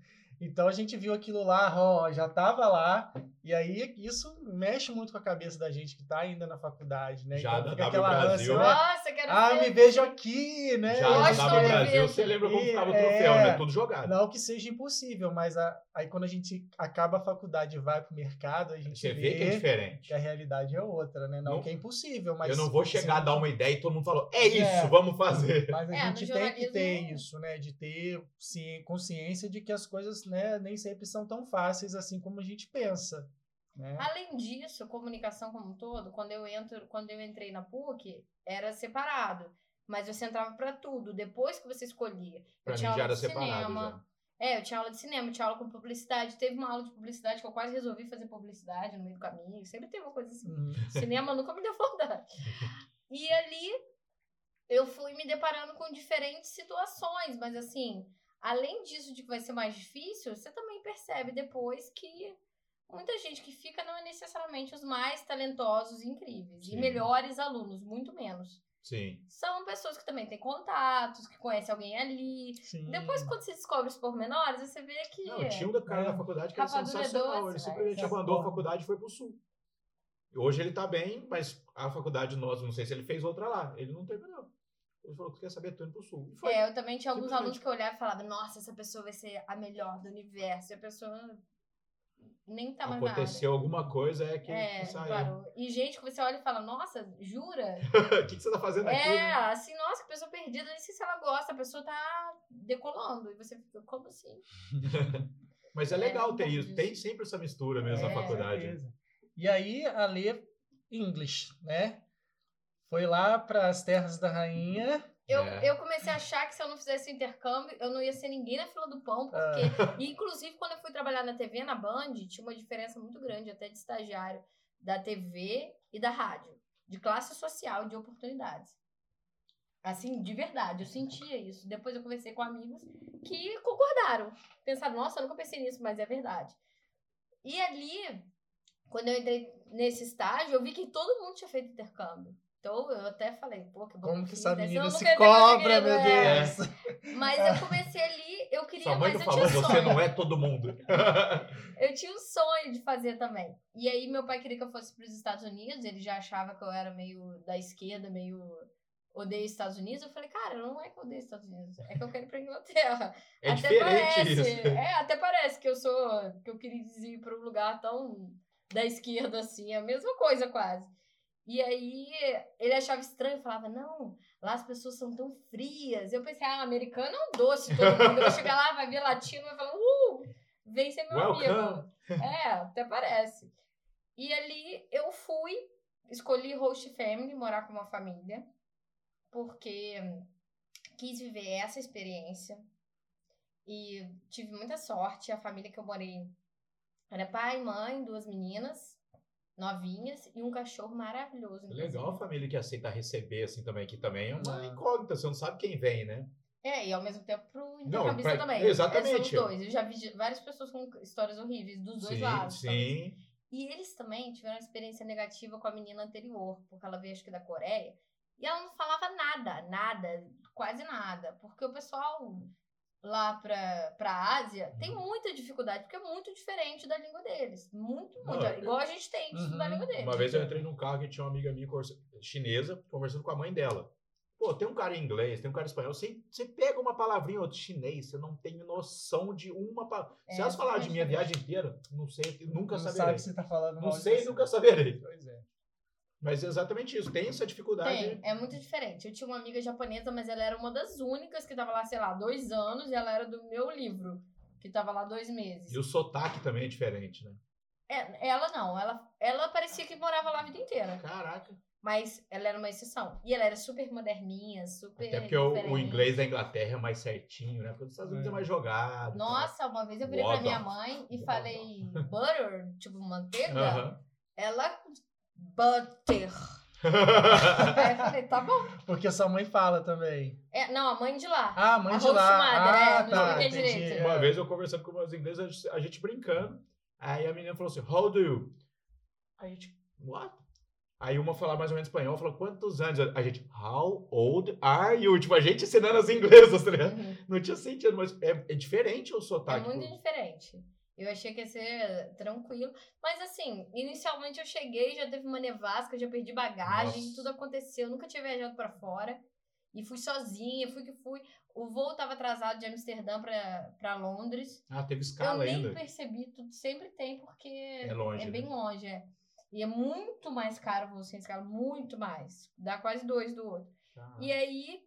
Então a gente viu aquilo lá, ó, já tava lá, e aí isso mexe muito com a cabeça da gente que tá ainda na faculdade, né? Já então fica aquela Brasil, ânsia, né? Nossa, quero Ah, ser. me vejo aqui, né? Já W eu Brasil, você lembra como ficava o é, troféu, né? Tudo jogado. Não que seja impossível, mas a- aí quando a gente acaba a faculdade e vai pro mercado, a gente Você vê, vê que é diferente. que a realidade é outra, né? Não, Não- que é impossível, mas... eu não vou chegar a dar uma ideia e todo mundo falou, é isso, É. vamos fazer. Mas a É, gente tem que ter isso, né? De ter ci- consciência de que as coisas né, nem sempre são tão fáceis assim como a gente pensa. Né? Além disso, comunicação como um todo, quando eu entro, quando eu entrei na PUC, era separado. Mas você entrava pra tudo. Depois que você escolhia. Pra eu tinha já aula era de separado cinema. É, eu tinha aula de cinema, tinha aula com publicidade. Teve uma aula de publicidade que eu quase resolvi fazer publicidade no meio do caminho. Sempre tem uma coisa assim. Uhum. Cinema nunca me deu vontade. E ali eu fui me deparando com diferentes situações, mas assim, além disso de que vai ser mais difícil, você também percebe depois que muita gente que fica não é necessariamente os mais talentosos e incríveis Sim. e melhores alunos, muito menos. Sim. São pessoas que também têm contatos, que conhecem alguém ali. Sim. Depois, quando você descobre os pormenores, você vê que. Não, tinha um da cara É. da faculdade que era sensacional. doce, Ele simplesmente é. abandonou a Porra. faculdade e foi pro sul. Hoje ele tá bem, mas a faculdade nós, não sei se ele fez outra lá. Ele não terminou. Ele falou que quer saber, tô indo pro sul. E foi. É, eu também tinha alguns alunos que eu olhava e falava, nossa, essa pessoa vai ser a melhor do universo. E a pessoa nem tá mais nada. Aconteceu alguma coisa, é que É, que saiu. parou. E gente que você olha e fala, nossa, jura? O que, que você tá fazendo aqui? É, né? assim, nossa, que pessoa perdida, nem sei se ela gosta, a pessoa tá decolando. E você fica, como assim? Mas é É, legal ter isso. disso. Tem sempre essa mistura mesmo É, na faculdade. certeza. E aí a ler English, né? Foi lá para as terras da rainha. Eu, É. eu comecei a achar que se eu não fizesse intercâmbio, eu não ia ser ninguém na fila do pão, porque. Ah. E, inclusive, quando eu fui trabalhar na TV, na Band, tinha uma diferença muito grande, até de estagiário, da TV e da rádio, de classe social de oportunidades. Assim, de verdade, eu sentia isso. Depois eu conversei com amigos que concordaram. Pensaram, nossa, eu nunca pensei nisso, mas é verdade. E ali, quando eu entrei nesse estágio, eu vi que todo mundo tinha feito intercâmbio. Então eu até falei, pô, que bom Como que essa menina se cobra, meu é. Deus. Mas eu comecei ali, eu queria, Sua mãe mas eu falou, tinha um você sonho. não é todo mundo. Eu tinha um sonho de fazer também. E aí meu pai queria que eu fosse para os Estados Unidos, ele já achava que eu era meio da esquerda, meio odeio Estados Unidos. Eu falei, cara, não é que eu odeio Estados Unidos, é que eu quero ir pra Inglaterra. É até diferente parece, isso. É, até parece que eu sou, que eu queria ir para um lugar tão da esquerda assim, é a mesma coisa quase. E aí ele achava estranho, falava, não, lá as pessoas são tão frias. Eu pensei, ah, americano é um doce todo mundo. Eu vou chegar lá, vai ver latino, vai falar, uh, vem ser meu Welcome. amigo. É, até parece. E ali eu fui, escolhi host family, morar com uma família, porque quis viver essa experiência. E tive muita sorte. A família que eu morei era pai, mãe, duas meninas novinhas e um cachorro maravilhoso. Legal a família que aceita receber, assim, também, que também é uma Ah. incógnita, você não sabe quem vem, né? É, e ao mesmo tempo pro intercambista pra- também. exatamente. É, são os dois. Eu já vi várias pessoas com histórias horríveis dos dois sim, lados. sim. E eles também tiveram uma experiência negativa com a menina anterior, porque ela veio, acho que da Coreia, e ela não falava nada, nada, quase nada. Porque o pessoal lá pra, pra Ásia tem Uhum. muita dificuldade, porque é muito diferente da língua deles. Muito, Não, muito. eu- Igual a gente tem de estudar a Uhum. língua deles. Uma vez eu entrei num carro que tinha uma amiga minha chinesa conversando com a mãe dela. Pô, tem um cara em inglês, tem um cara em espanhol. Você, você pega uma palavrinha ou chinês, você não tem noção de uma palavra. É, Se elas falarem de minha totalmente viagem inteira, não sei, eu nunca não saberei. sabe se tá falando Não sei, nunca saberei. Pois é. Mas é exatamente isso. Tem essa dificuldade. Tem, é muito diferente. Eu tinha uma amiga japonesa, mas ela era uma das únicas que tava lá, sei lá, dois anos, e ela era do meu livro, que tava lá dois meses. E o sotaque também é diferente, né? É, ela não, ela, ela parecia que morava lá a vida inteira. Caraca. Mas ela era uma exceção. E ela era super moderninha, super. Até porque o, o inglês da Inglaterra é mais certinho, né? Porque os Estados Unidos é, É. mais jogado. Nossa, uma vez eu virei pra minha mãe e falei butter, tipo manteiga. Aham. Ela. Butter. Aí eu falei, tá bom. Porque sua mãe fala também. É, não, a mãe de lá. Ah, mãe A de lá. host mother, é, ah, não tá, expliquei entendi. direito. Uma É. vez eu conversando com umas inglesas, a gente brincando. Aí a menina falou assim, how do you? Aí a gente, what? Aí uma falava mais ou menos espanhol, falou, quantos anos? A gente, how old are you? Tipo, a gente ensinando as inglesas, tá ligado? Uhum. Não tinha sentido, mas é, é diferente o É sotaque. muito diferente. Eu achei que ia ser tranquilo. Mas assim, inicialmente eu cheguei, já teve uma nevasca, já perdi bagagem, Nossa. tudo aconteceu. Nunca tinha viajado pra fora. E fui sozinha, fui que fui. O voo tava atrasado de Amsterdã pra, pra Londres. Ah, teve eu escala nem ainda. percebi, tudo sempre tem, porque É longe, bem né? longe, é. E é muito mais caro o voo sem escala, muito mais. Dá quase dois do outro. Ah. E aí,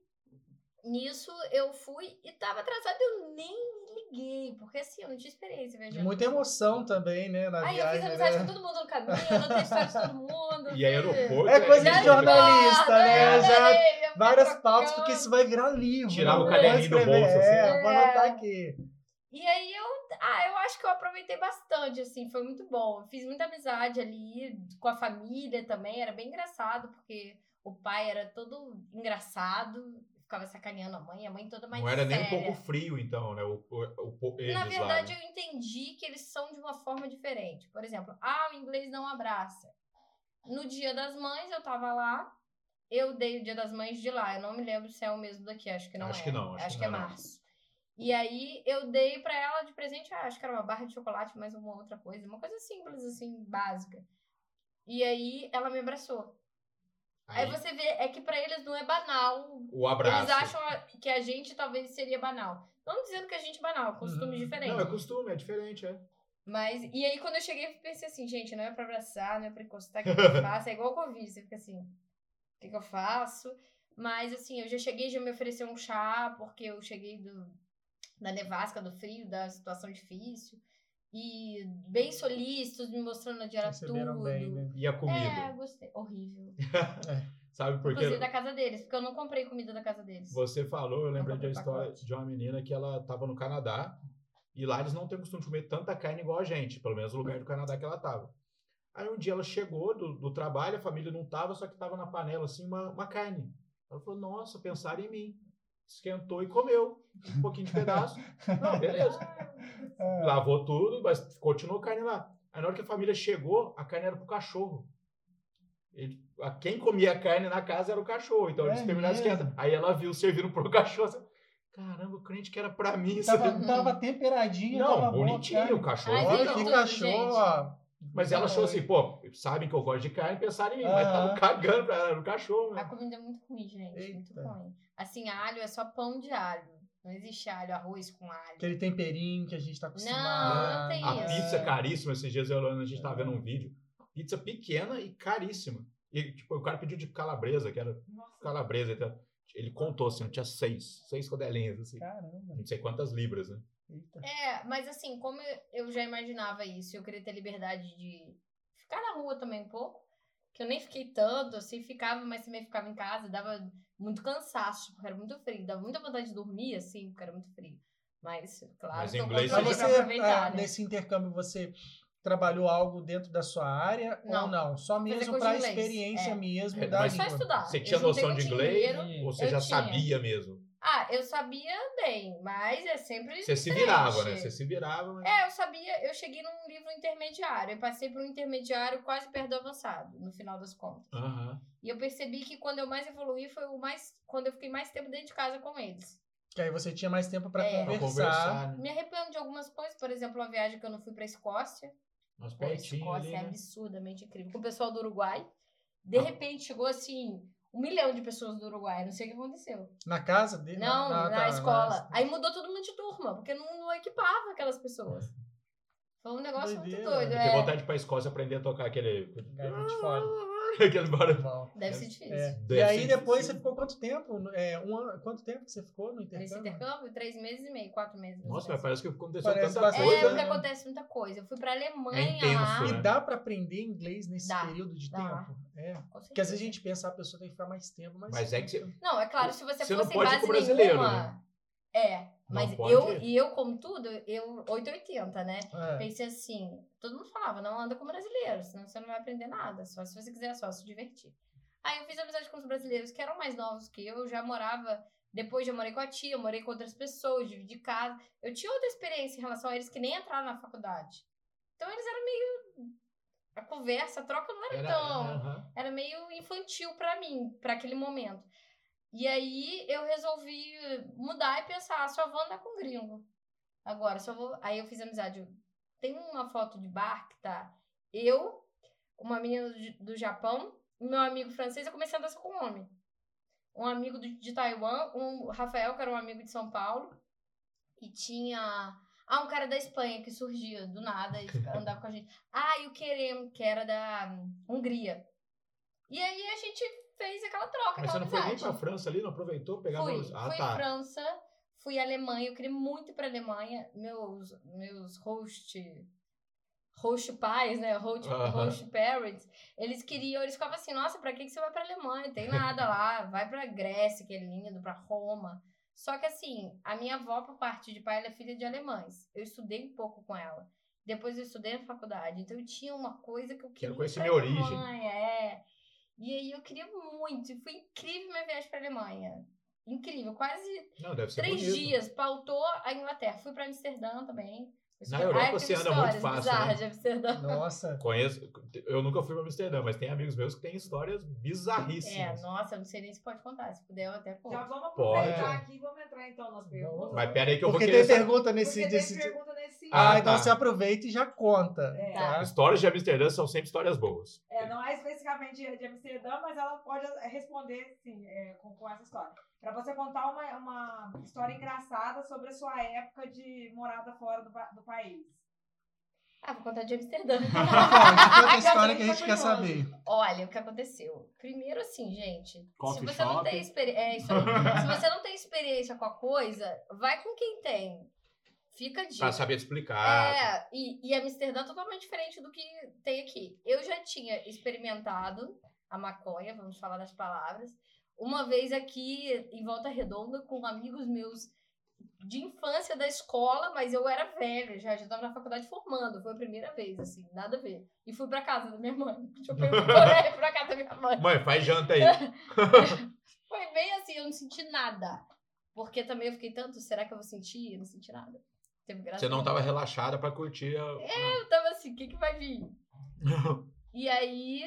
nisso, eu fui e tava atrasada, eu nem liguei, porque assim, eu não tinha experiência viajando. Muita emoção também, né? Na Aí eu fiz viagem, amizade né? com todo mundo no caminho, não tem história de todo mundo. E aeroporto... É coisa de jornalista, né? eu Já Várias pautas, porque isso vai virar livro. Tirava né? o Vou caderninho do bolso, assim. É, vou É. anotar aqui. E aí eu, ah, eu acho que eu aproveitei bastante, assim, foi muito bom. Fiz muita amizade ali com a família também, era bem engraçado, porque o pai era todo engraçado, ficava sacaneando a mãe, a mãe toda mais Não era nem um séria. pouco frio, então, né? O, o, o, eles Na lá, verdade, né? eu entendi que eles são de uma forma diferente. Por exemplo, ah, o inglês não abraça. No dia das mães, eu tava lá, eu dei o dia das mães de lá. Eu não me lembro se é o mesmo daqui, acho que não Acho é. que não, acho que que é não é, março. E aí, eu dei pra ela de presente, ah, acho que era uma barra de chocolate, mais uma outra coisa. Uma coisa simples, assim, básica. E aí, ela me abraçou. Aí, Aí, você vê, é que pra eles não é banal o abraço. eles acham que a gente talvez seria banal. Não dizendo que a gente é banal, costumes Uhum. diferentes. Não, é costume, é diferente, é. Mas, e aí quando eu cheguei, eu pensei assim, gente, não é pra abraçar, não é pra encostar, o que, que eu faço? É igual o Covid, você fica assim, o que, que eu faço? Mas, assim, eu já cheguei, já me ofereceu um chá, porque eu cheguei do, da nevasca, do frio, da situação difícil. E bem solícitos, me mostrando onde era Receberam tudo. bem, né? E a comida? É, gostei. Horrível. Sabe por Inclusive quê? da casa deles, porque eu não comprei comida da casa deles. Você falou, eu lembrei de uma história de uma menina que ela tava no Canadá e lá eles não têm costume de comer tanta carne igual a gente, pelo menos no lugar do Canadá que ela tava. Aí um dia ela chegou do, do trabalho, a família não tava, só que tava na panela assim uma, uma carne. Ela falou: Nossa, pensaram em mim. Esquentou e comeu um pouquinho de pedaço. Não, beleza. É. Lavou tudo, mas continuou carne lá. Aí na hora que a família chegou, a carne era pro cachorro. Ele- a- quem comia a carne na casa era o cachorro. Então eles É terminaram esquentar. Aí ela viu servindo pro cachorro. assim, Caramba, o crente que era pra mim. Tava, aqui." tava temperadinho, Não, tava bonitinho o cachorro. Ai, Olha viu que cachorro. Mas ela achou assim, pô, sabem que eu gosto de carne, pensaram em mim. Mas Aham. tava cagando pra ela, cachorro. A Né? comida é muito ruim, gente. Muito Eita. ruim. Assim, alho é só pão de alho. Não existe alho, arroz com alho. Aquele temperinho que a gente tá acostumado. Não, não tem A isso. pizza é caríssima. Esses dias eu, a gente tava vendo um vídeo. Pizza pequena e caríssima. E tipo, o cara pediu de calabresa, que era calabresa, então, Ele contou assim, tinha seis. Seis rodelinhas, assim. Caramba. Não sei quantas libras, né? Eita. É, mas assim, como eu- já imaginava isso, eu queria ter liberdade de ficar na rua também um pouco, que eu nem fiquei tanto, assim, ficava, mas também ficava em casa, dava muito cansaço, porque era muito frio, dava muita vontade de dormir, assim, porque era muito frio. Mas, claro, Mas inglês gosto Mas você ah, né? nesse intercâmbio, você trabalhou algo dentro da sua área ou Não. não? Só mesmo para experiência É. mesmo É, da mas Só língua. estudar. Você tinha noção de inglês dinheiro. ou você já tinha. sabia mesmo? Ah, eu sabia bem, mas é sempre Você se virava, né? Você se virava, mas... É, eu sabia, eu cheguei num livro intermediário, eu passei por um intermediário quase perto do avançado, no final das contas. Aham. E eu percebi que quando eu mais evoluí foi o mais quando eu fiquei mais tempo dentro de casa com eles. Que aí você tinha mais tempo para É. Pra conversar. conversar, né? Me arrependo de algumas coisas, por exemplo, uma viagem que eu não fui pra Escócia. Nós A pertinho Escócia ali, é né? absurdamente incrível. Com o pessoal do Uruguai. De Ah. repente chegou assim, um milhão de pessoas do Uruguai. Não sei o que aconteceu. Na casa dele? Não, na, tá, escola. Aí mudou todo mundo de turma, porque não, não equipava aquelas pessoas. Foi um negócio Doideira. muito doido. Eu É, vontade de ir pra Escócia aprender a tocar aquele... Garoto de fora. aquele barulho. Deve ser difícil. É. Deve E aí ser depois difícil. você ficou quanto tempo? É, um ano, quanto tempo que você ficou no intercâmbio? Nesse intercâmbio, três meses e meio, quatro meses. Nossa, mas parece que aconteceu Parece tanta bastante É, coisa. porque né? acontece muita coisa. Eu fui pra Alemanha É intenso, lá. E né? dá para aprender inglês nesse Dá, período de dá. tempo? É. Porque às vezes a gente pensa, "Ah, a pessoa tem que ficar mais tempo, mas... Mas é que você... Não, é claro, se você, Você não fosse pode ir base nenhuma. né? É, mas eu, e eu, como tudo, eu 880, né? É. Pensei assim, todo mundo falava, não anda com brasileiro, senão você não vai aprender nada, só se você quiser só se divertir. Aí eu fiz amizade com os brasileiros que eram mais novos que eu, eu já morava, depois já morei com a tia, eu morei com outras pessoas, dividi casa. Eu tinha outra experiência em relação a eles que nem entraram na faculdade. Então eles eram meio. A conversa, a troca não era, Era, tão aham. era meio infantil pra mim, pra aquele momento. E aí eu resolvi mudar e pensar, ah, só vou andar com gringo. Agora, só vou. Aí eu fiz amizade. Tem uma foto de bar que tá eu, uma menina do, Japão, meu amigo francês, eu comecei a andar só com um homem. Um amigo de Taiwan, um Rafael, que era um amigo de São Paulo, e tinha. Ah, um cara da Espanha que surgia do nada e andava com a gente. Ah, e o Kerem, que era da hum, Hungria. E aí a gente fez aquela troca. Mas você aquela não foi nem pra França ali? Não aproveitou? Pegar Fui, os- Ah, fui tá. França, fui Alemanha, eu queria muito ir pra Alemanha. Meus, meus host, host pais, né, host, host parents, eles queriam, eles ficavam assim, nossa, pra que, que você vai pra Alemanha? Tem nada lá, vai pra Grécia, que é lindo, pra Roma. Só que assim, a minha avó, por parte de pai, ela é filha de alemães. Eu estudei um pouco com ela. Depois eu estudei na faculdade. Então eu tinha uma coisa que eu queria. Quero conhecer minha origem. É. E aí eu queria muito. E foi incrível minha viagem pra Alemanha. Incrível. Quase Não, deve ser três bonito. dias. Pautou a Inglaterra. Fui pra Amsterdã também. Na Europa você tem anda muito fácil, né? de Amsterdã. Nossa. Conheço, eu nunca fui pra Amsterdã, mas tem amigos meus que têm histórias É, bizarríssimas. nossa, eu não sei nem se pode contar. Se puder, eu até conto. Já vamos Pode. aproveitar aqui e vamos entrar então nas perguntas. Mas pera aí que eu Porque vou tem querer saber. pergunta Porque nesse... tem desse... pergunta nesse... Ah, Ah, então tá. você aproveita e já conta. É. tá? Histórias de Amsterdã são sempre histórias boas. É, não é especificamente de Amsterdã, mas ela pode responder, sim, é, com, com essa história. Pra você contar uma, uma história engraçada sobre a sua época de morada fora do, do país. Ah, vou contar de Amsterdã. Conta a história que a gente quer saber. Olha, o que aconteceu. Primeiro, assim, gente. Coffee se você não tem experiência. É, isso aí. se você não tem experiência com a coisa, vai com quem tem. Fica dica. Pra saber explicar. É, e, e Amsterdã é totalmente diferente do que tem aqui. Eu já tinha experimentado a maconha, vamos falar das palavras, uma vez aqui em Volta Redonda com amigos meus de infância da escola, mas eu era velha, já já estava na faculdade formando, foi a primeira vez, assim, nada a ver. E fui pra casa da minha mãe. Deixa eu perguntar pra casa da minha mãe. Mãe, faz janta aí. Foi bem assim, eu não senti nada. Porque também eu fiquei tanto, será que eu vou sentir? Eu não senti nada. Você não nenhuma. tava relaxada pra curtir a... Eu tava assim, o que, que vai vir? E aí,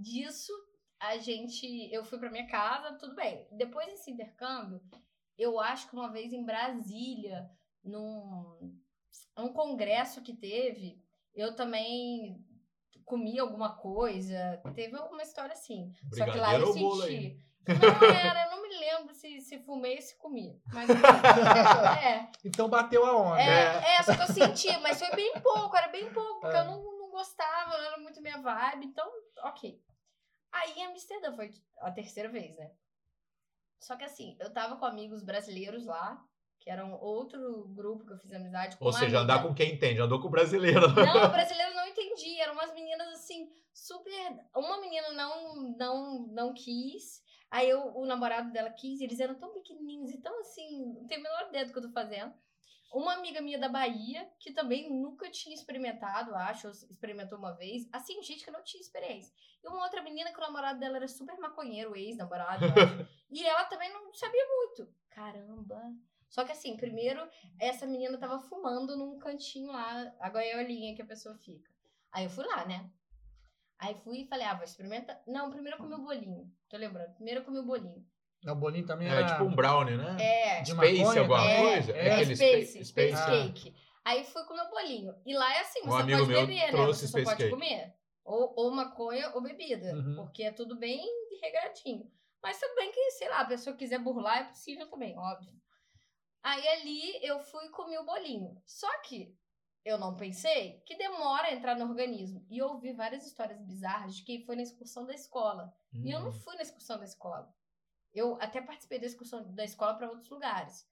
disso, a gente. Eu fui pra minha casa, tudo bem. Depois desse intercâmbio, eu acho que uma vez em Brasília, num um congresso que teve, eu também comi alguma coisa. Teve alguma história assim. Só que lá eu senti. Não era, eu não me lembro se, se fumei ou se comi. Mas é. Então bateu a onda. É, é, só que eu senti, mas foi bem pouco, era bem pouco, porque É. eu não, não gostava, não era muito minha vibe, então, ok. Aí em Amsterdã foi a terceira vez, né? Só que assim, eu tava com amigos brasileiros lá, que eram outro grupo que eu fiz amizade com. Ou seja, amiga. andar com quem entende, andou com o brasileiro. Não, o brasileiro não entendi. Eram umas meninas assim, super. Uma menina não, não, não quis. Aí eu, o namorado dela quis, eles eram tão pequenininhos e tão assim, não tem a menor ideia do que eu tô fazendo. Uma amiga minha da Bahia, que também nunca tinha experimentado, acho, ou experimentou uma vez. Assim, gente que não tinha experiência. E uma outra menina que o namorado dela era super maconheiro, o ex-namorado. E ela também não sabia muito. Caramba! Só que assim, primeiro, essa menina tava fumando num cantinho lá, a goiolinha que a pessoa fica. Aí eu fui lá, né? Aí fui e falei, ah, vou experimentar. Não, primeiro eu comi o bolinho. Tô lembrando. Primeiro eu comi o bolinho. O bolinho também É era... tipo um brownie, né? É, De Space maconha, alguma né? coisa? É, é, aquele Space, Space, Ah. Cake. Aí fui comer o bolinho. E lá é assim, Um você amigo pode meu beber, né? trouxe Você só Space pode Cake. comer. Ou, ou maconha ou bebida. Uhum. Porque é tudo bem regradinho. Mas também que, sei lá, a pessoa quiser burlar, é possível também, óbvio. Aí ali eu fui e comi o bolinho. Só que eu não pensei que demora a entrar no organismo. E eu ouvi várias histórias bizarras de quem foi na excursão da escola. E eu não Hum. fui na excursão da escola. Eu até participei da excursão da escola para outros lugares.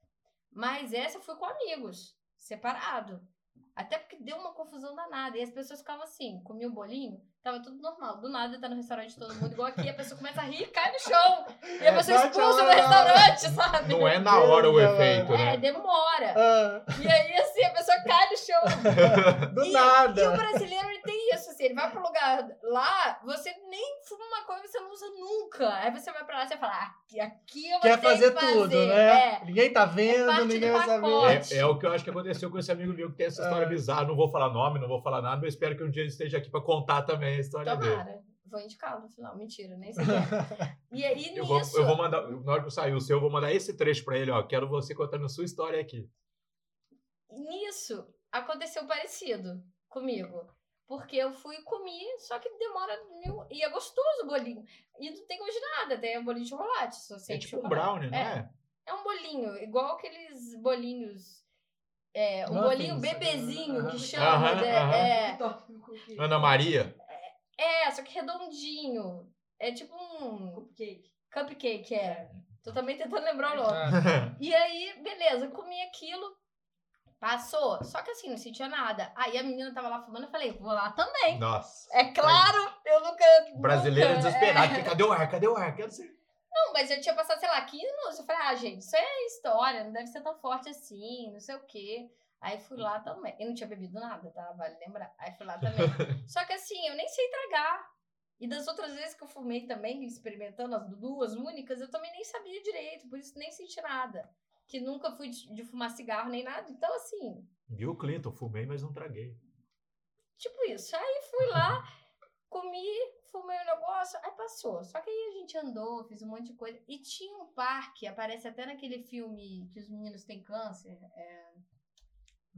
Mas essa eu fui com amigos, separado. Até porque deu uma confusão danada. E as pessoas ficavam assim, comiam o bolinho, tava tudo normal. Do nada tá no restaurante todo mundo igual aqui, a pessoa começa a rir e cai no chão. E a pessoa expulsa do restaurante, sabe? Não é na hora o efeito, É, né? demora. Ah, E aí, assim, a pessoa cai no chão. do E- nada. E o brasileiro assim, ele vai pro lugar lá, você nem fuma uma coisa, você não usa nunca. Aí você vai pra lá e você fala, ah, aqui, aqui eu vou Quer ter fazer que fazer. tudo, né? É. Ninguém tá vendo, parte ninguém vai saber. É, é o que eu acho que aconteceu com esse amigo meu que tem essa história É. bizarra. Não vou falar nome, não vou falar nada, mas espero que um dia ele esteja aqui pra contar também a história dele. Tomara. Vou indicá-lo no final. Mentira, nem sei é. E aí, Eu vou, nisso... eu vou mandar, na hora que eu sair o seu, eu vou mandar esse trecho pra ele, ó. Quero você contando a sua história aqui. Nisso, aconteceu parecido comigo. Porque eu fui e comi, só que demora mil... E é gostoso o bolinho. E não tem gosto de nada, tem um bolinho de chocolate. Só É tipo um chocolate. brownie, não é? É um bolinho, igual aqueles bolinhos. É, um Muffins, bolinho bebezinho aham. que chama. Né? aham. É, Ana Maria. é, só que redondinho. É tipo um Cupcake. cupcake, é. Tô também tentando lembrar o nome. E aí, beleza, comi aquilo. Passou. Só que assim, não sentia nada. Aí a menina tava lá fumando, eu falei, vou lá também. Nossa. É claro, eu nunca. Brasileiro nunca, desesperado. é. Cadê o ar? Cadê o ar? Quero ser. Não, mas eu tinha passado, sei lá, 15 minutos. Eu falei, ah, gente, isso é história, não deve ser tão forte assim, não sei o quê. Aí fui lá também. Eu não tinha bebido nada, tá? Vale lembrar. Aí fui lá também. Só que assim, eu nem sei tragar. E das outras vezes que eu fumei também, experimentando as duas únicas, eu também nem sabia direito, por isso nem senti nada. Que nunca fui de, de fumar cigarro nem nada. Então, assim, Bill Clinton, fumei, mas não traguei. tipo isso. Aí fui lá, comi, fumei o negócio, aí passou. Só que aí a gente andou, fez um monte de coisa. E tinha um parque, aparece até naquele filme que os meninos têm câncer. É,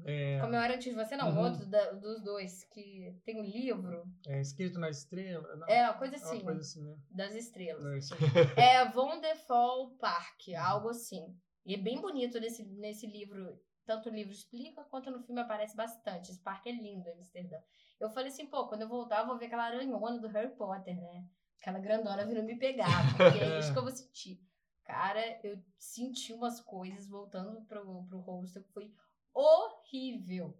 é, Como eu era antes de você, não, Uhum. outro da- dos dois, que tem um livro. é escrito na estrela. não, É, uma coisa é assim, uma coisa assim, né? das estrelas. É aí. É Wonderfall Park, algo assim. E é bem bonito nesse, nesse livro. Tanto o livro explica, quanto no filme aparece bastante. Esse parque é lindo, Amsterdã. Eu falei assim, pô, quando eu voltar, eu vou ver aquela aranhona do Harry Potter, né? Aquela grandona vindo me pegar, porque é isso que eu vou sentir. Cara, eu senti umas coisas voltando pro, pro hostel que foi horrível.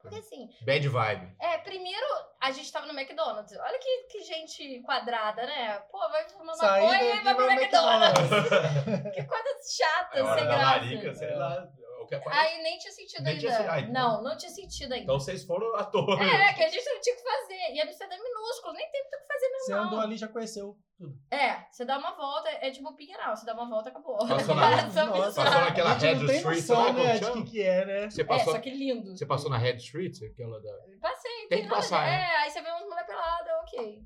Porque assim, Bad vibe. é, primeiro a gente tava no McDonald's. Olha que, que gente quadrada, né? Pô, vai fumar Saída maconha e vai pro no McDonald's. que coisa chata, É sem graça. larica, sei lá. Que aparece. Aí nem tinha sentido Nem ainda. tinha ai, não, não tinha sentido ainda. Então vocês foram à toa. É, que a gente não tinha o que fazer. E Amsterdã é minúsculo, nem tem muito o que fazer mesmo. Você não. andou ali e já conheceu tudo. É, você dá uma volta, é tipo Pinheiral, você dá uma volta, acabou. Passou na- Só Nossa. Passou naquela Red Street, noção, lá, como né, de chama? que que é, né? Você É, passou, só que lindo. você passou na Red Street? Aquela da... Passei, Tem tem que nada- passar, né? É, aí você vê umas mulher pelada, ok.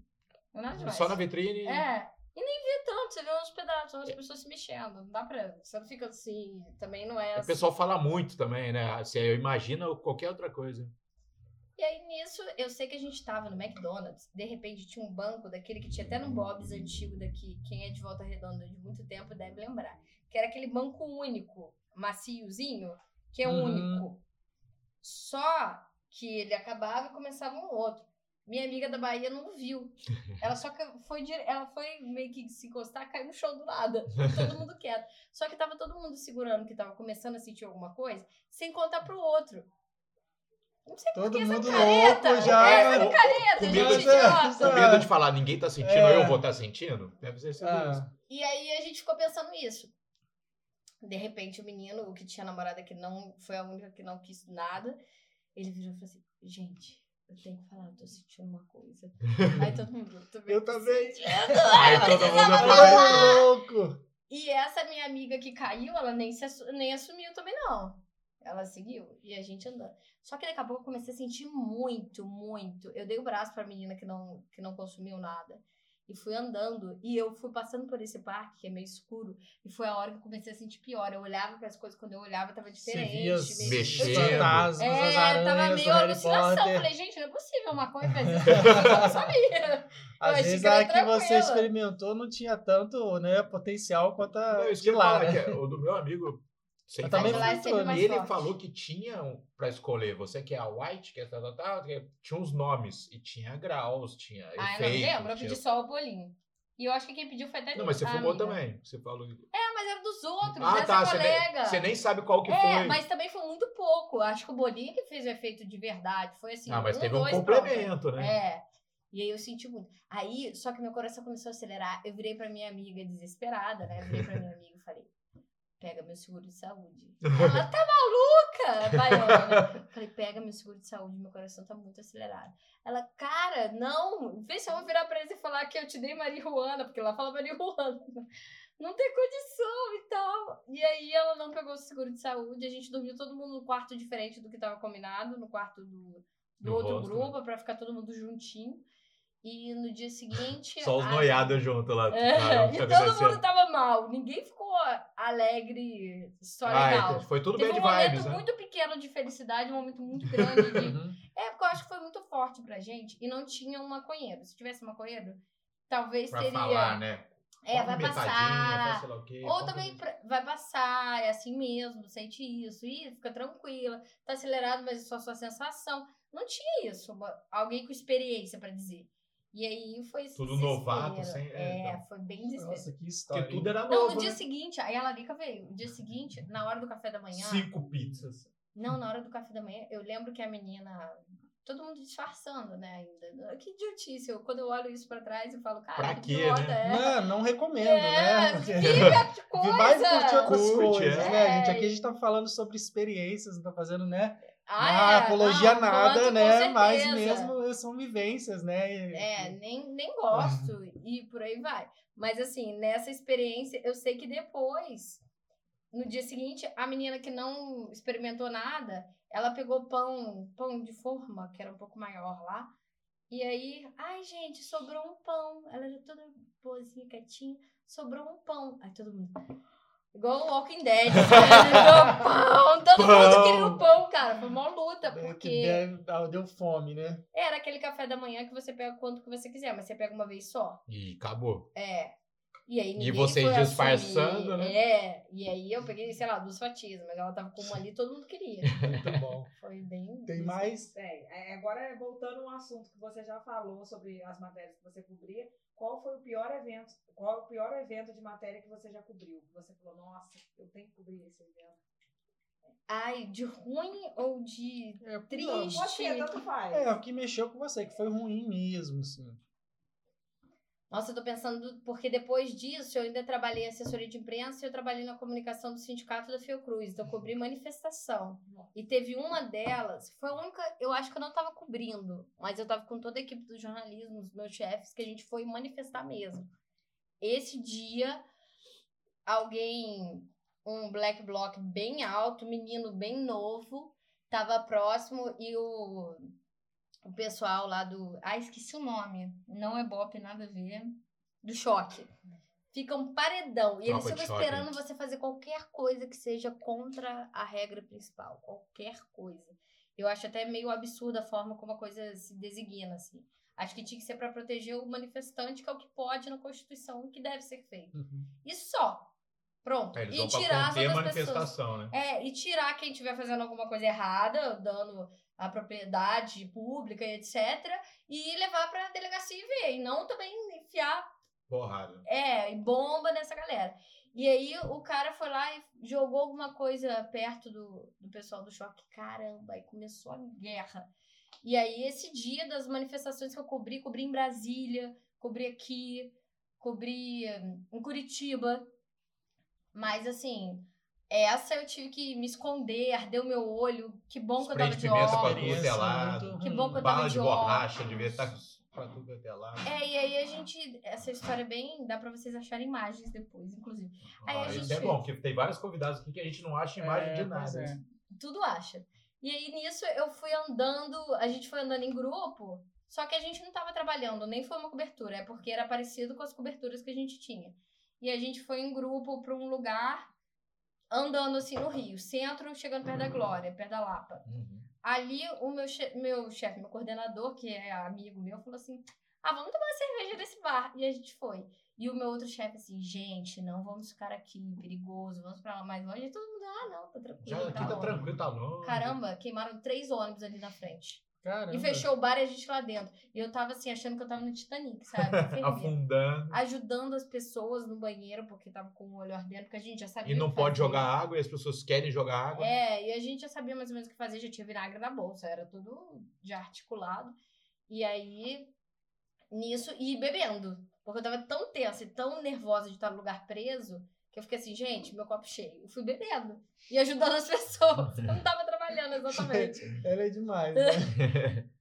Nada demais. Só na vitrine. É. E nem vê tanto, você vê uns pedaços, umas pessoas se mexendo. Não dá pra. Você não fica assim. Também não é O assim. pessoal fala muito também, né? Assim, eu imagino qualquer outra coisa. E aí nisso, eu sei que a gente tava no McDonald's. De repente tinha um banco daquele que tinha até no Bob's antigo daqui. Quem é de volta redonda de muito tempo deve lembrar. Que era aquele banco único, maciozinho, que é Uhum. único. Só que ele acabava e começava um outro. Minha amiga da Bahia não viu. Ela só que foi, dire- ela foi meio que se encostar, caiu no chão do nada. Todo mundo quieto. Só que tava todo mundo segurando que tava começando a sentir alguma coisa, sem contar pro outro. Não sei por Todo que essa mundo careta. louco já. É, mas- essa careta, Com gente medo de- idiota. Com medo de falar, ninguém tá sentindo, É. eu vou estar sentindo? Deve ser isso. Ah, E aí a gente ficou pensando nisso. De repente, o menino, o que tinha namorada que não foi a única que não quis nada, ele virou e falou assim: gente, eu tenho que falar, eu tô sentindo uma coisa. Aí todo mundo, eu também. Eu também. sentindo." Aí todo mundo falar. louco. E essa minha amiga que caiu, ela nem, se nem assumiu também, não. Ela seguiu e a gente andando. Só que daqui a pouco eu comecei a sentir muito, muito. Eu dei o braço pra menina que não, que não consumiu nada. E fui andando. E eu fui passando por esse parque, que é meio escuro. E foi a hora que eu comecei a sentir pior. Eu olhava para as coisas, quando eu olhava, tava Você diferente. via os meio- Mexendo. fantasmas, as É, aranhas tava meio alucinação. Falei, gente, não é possível uma coisa faz isso. Eu não sabia. Às vezes que a que você tranquila. experimentou não tinha tanto né, potencial quanto a Não, isso de que lá, né? que é o do meu amigo. Sem também falar, Lá é sempre mais E ele forte. falou que tinha um- pra escolher, você que é a white, que é tal, tal, tal, que tinha uns nomes, e tinha graus, tinha Ah, eu não efeito. lembro, eu tinha- pedi só o bolinho. E eu acho que quem pediu foi até Não, mas você a fumou amiga. também, você falou. É, mas era dos outros, Ah, dessa tá, você colega. nem, você nem sabe qual que é, foi. mas também foi muito pouco. Acho que o bolinho que fez o efeito de verdade. Foi assim, ah, mas um, teve um dois, complemento, né? É. E aí eu senti muito. Aí, só que meu coração começou a acelerar. Eu virei pra minha amiga desesperada, né? Eu virei pra minha amiga e falei, pega meu seguro de saúde. Ela tá maluca, baiana. Falei, pega meu seguro de saúde, meu coração tá muito acelerado. Ela, cara, não, vê se eu vou virar pra eles e falar que eu te dei marihuana, porque ela fala marihuana. Não tem condição e tal. E aí ela não pegou o seguro de saúde, a gente dormiu todo mundo no quarto diferente do que tava combinado, no quarto do, do Do outro hostel, grupo, pra ficar todo mundo juntinho. E no dia seguinte. Só os a- noiados junto lá. É, e todo agradecendo. mundo tava mal. Ninguém ficou alegre, só Ah, legal. entendi. foi tudo Teve bad um momento vibes, né? muito pequeno de felicidade, um momento muito grande de. Uhum. é, porque eu acho que foi muito forte pra gente e não tinha um maconheiro. Se tivesse maconheiro, talvez Pra teria. falar, né? É, vai passar. quê, Ou também pra- vai passar, é assim mesmo, sente isso, e fica tranquila, tá acelerado, mas é só sua sensação. Não tinha isso, alguém com experiência pra dizer. E aí foi Tudo novato, sem- é, É, então. foi bem desespero. Nossa, que história. Porque tudo era Não, novo, no dia né? seguinte, aí a Larica veio. No dia seguinte, na hora do café da manhã. Cinco pizzas. Não, na hora do café da manhã, eu lembro que a menina. Todo mundo disfarçando, né? Ainda. Que idiotice. Eu, quando eu olho isso pra trás, eu falo, cara, Pra que quê, idiota né? é. Não, não recomendo, É, né? fica de coisa. Vai curtir outras Curte, coisas, é. né, gente? Aqui a gente tá falando sobre experiências, não tá fazendo, né? Ah, Ah, é. apologia Não, nada, com né? Mas mesmo são vivências, né? É, nem, nem gosto. e por aí vai. Mas assim, nessa experiência, eu sei que depois, no dia seguinte, a menina que não experimentou nada, ela pegou pão, pão de forma, que era um pouco maior lá. E aí, ai, gente, sobrou um pão. Ela era toda boazinha, quietinha. Sobrou um pão. Aí todo mundo. Igual o Walking Dead. Sobrou pão. Todo mundo Pão. queria o pão, cara. Foi uma luta, é, que porque. deve- ah, deu fome, né? Era aquele café da manhã que você pega quanto que você quiser, mas você pega uma vez só. E acabou. É. E aí ninguém vocês foi disfarçando, né? É. E aí eu peguei, sei lá, duas fatias, mas ela tava com uma ali todo mundo queria. Muito bom. Foi bem. Tem mais? É, é, agora voltando a um assunto que você já falou sobre as matérias que você cobria, qual foi o pior evento? Qual é o pior evento de matéria que você já cobriu? Que você falou, nossa, eu tenho que cobrir esse evento. Ai, de ruim ou de É, triste? Pode ser, tanto faz. É, o que mexeu com você, que foi ruim mesmo, assim. Nossa, eu tô pensando, porque depois disso eu ainda trabalhei assessoria de imprensa e eu trabalhei na comunicação do sindicato da Fiocruz. Então eu cobri manifestação. E teve uma delas, foi a única, eu acho que eu não tava cobrindo, mas eu tava com toda a equipe do jornalismo, os meus chefes, que a gente foi manifestar mesmo. Esse dia, alguém, um black bloc bem alto, menino bem novo, tava próximo e o o pessoal lá do. Ah, esqueci o nome. Não é Bop, nada a ver. Do choque. Fica um paredão. E eles Tropa ficam esperando você fazer qualquer coisa que seja contra a regra principal. Qualquer coisa. Eu acho até meio absurda a forma como a coisa se designa, assim. Acho que tinha que ser para proteger o manifestante, que é o que pode na Constituição, que deve ser feito. Uhum. E só. Pronto. É, eles e tirar a outras pessoas. manifestação, né? É, e tirar quem estiver fazendo alguma coisa errada, dando a propriedade pública e etc. E levar pra delegacia e ver. E não também enfiar Porrada. é, e bomba nessa galera. E aí o cara foi lá e jogou alguma coisa perto do, do pessoal do choque. Caramba, aí começou a guerra. E aí esse dia das manifestações que eu cobri, cobri em Brasília, cobri aqui, cobri hum, em Curitiba. Mas assim, essa eu tive que me esconder, ardeu meu olho. Que bom que eu tava de pra óculos. tudo é Experiência lado. Que bom que eu tava Bala de de borracha, devia estar pra tudo até lá. É, e aí a gente. Essa história é bem. Dá pra vocês acharem imagens depois, inclusive. Aí a Ó, gente Isso é bom, porque tem vários convidados aqui que a gente não acha imagem É, de nada. é. tudo acha. E aí nisso eu fui andando, a gente foi andando em grupo, só que a gente não tava trabalhando, nem foi uma cobertura, é porque era parecido com as coberturas que a gente tinha. E a gente foi em grupo pra um lugar andando assim no Rio, centro, chegando perto da Glória, perto da Lapa. Uhum. Ali o meu che- meu chefe, meu coordenador, que é amigo meu, falou assim: "Ah, vamos tomar uma cerveja nesse bar". E a gente foi. E o meu outro chefe assim: "Gente, não vamos ficar aqui, perigoso, vamos pra lá mais longe". E todo mundo: "Ah, não, tá tranquilo". Já e aqui tá tranquilo, tá longe. Caramba, queimaram três ônibus ali na frente. Caramba. E fechou o bar e a gente lá dentro. E eu tava assim, achando que eu tava no Titanic, sabe? Afundando. Ajudando as pessoas no banheiro, porque tava com o olho ardendo, porque a gente já sabia E não pode fazer. jogar água e as pessoas querem jogar água. É, e a gente já sabia mais ou menos o que fazer, já tinha vinagre na bolsa, era tudo já articulado. E aí, nisso, e bebendo. Porque eu tava tão tensa e tão nervosa de estar no lugar preso, que eu fiquei assim, gente, meu copo cheio. Eu fui bebendo e ajudando as pessoas. Eu não tava trabalhando exatamente. Ela é demais, né?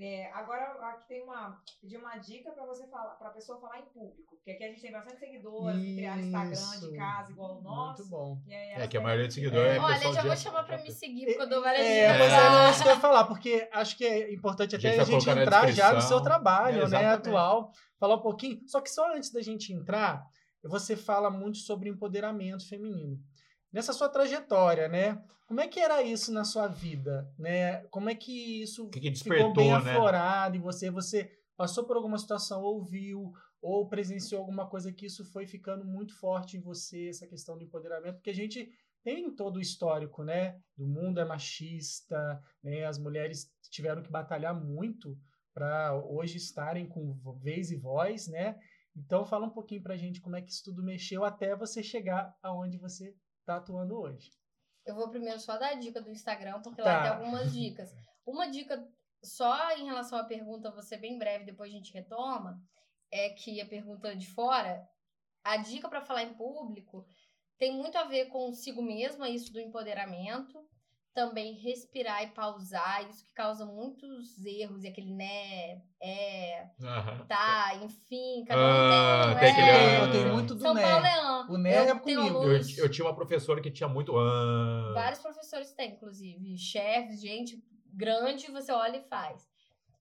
É, agora aqui tem uma pedir uma dica para você falar, para pessoa falar em público, porque aqui a gente tem bastante seguidores que criaram Instagram de casa igual o nosso. Muito bom. E aí É que a maioria dos seguidores é, Olha, pessoal já de- vou chamar pra me seguir, porque eu dou várias É, dicas. mas É. é isso que eu ia falar, porque acho que é importante A até gente a gente colocar na entrar já no seu trabalho, É, né, atual, falar um pouquinho. Só que só antes da gente entrar, você fala muito sobre empoderamento feminino. Nessa sua trajetória, né? Como é que era isso na sua vida, né? Como é que isso que, que ficou bem né? aflorado em você? Você passou por alguma situação, ouviu ou presenciou alguma coisa que isso foi ficando muito forte em você, essa questão do empoderamento? Porque a gente tem todo o histórico, né? Do mundo é machista, né? As mulheres tiveram que batalhar muito para hoje estarem com vez e voz, né? Então fala um pouquinho pra gente como é que isso tudo mexeu até você chegar aonde você tá atuando hoje. Eu vou primeiro só dar a dica do Instagram, porque Tá. lá tem algumas dicas. Uma dica só em relação à pergunta, vou ser bem breve, depois a gente retoma, é que a pergunta de fora, a dica para falar em público tem muito a ver consigo mesma, isso do empoderamento. Também respirar e pausar, isso que causa muitos erros, e aquele né, é, Aham. tá, enfim, cada um Ah, tem um tem é. aquele- eu tenho muito do São né. Paulo é an. O né é Eu tenho comigo. Eu, alunos- eu tinha uma professora que tinha muito. Ah, Vários professores têm, inclusive. Chefes, gente grande, você olha e faz.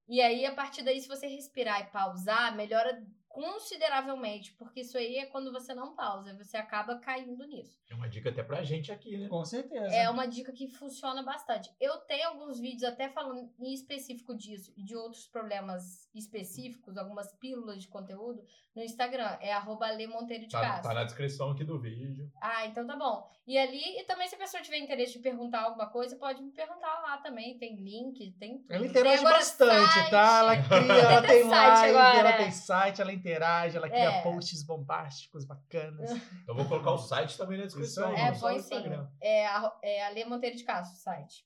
E aí, a partir daí, se você respirar e pausar, melhora consideravelmente. Porque isso aí é quando você não pausa, você acaba caindo nisso. É uma dica até pra gente aqui, né? Com certeza. É uma dica que funciona bastante. Eu tenho alguns vídeos até falando em específico disso e de outros problemas específicos, algumas pílulas de conteúdo, no Instagram. É arroba Monteiro de Tá, Castro. tá na descrição aqui do vídeo. Ah, então tá bom. E ali, e também se a pessoa tiver interesse de perguntar alguma coisa, pode me perguntar lá também. Tem link, tem tudo. Ela Tem interage bastante, site. tá? Ela cria, ela Tem tem site live, agora, ela é. tem site, ela interage, ela cria É. posts bombásticos, bacanas. Eu vou colocar o site também na descrição. Aí. É, põe sim. Instagram. É, a- é Ale Monteiro de Castro, o site.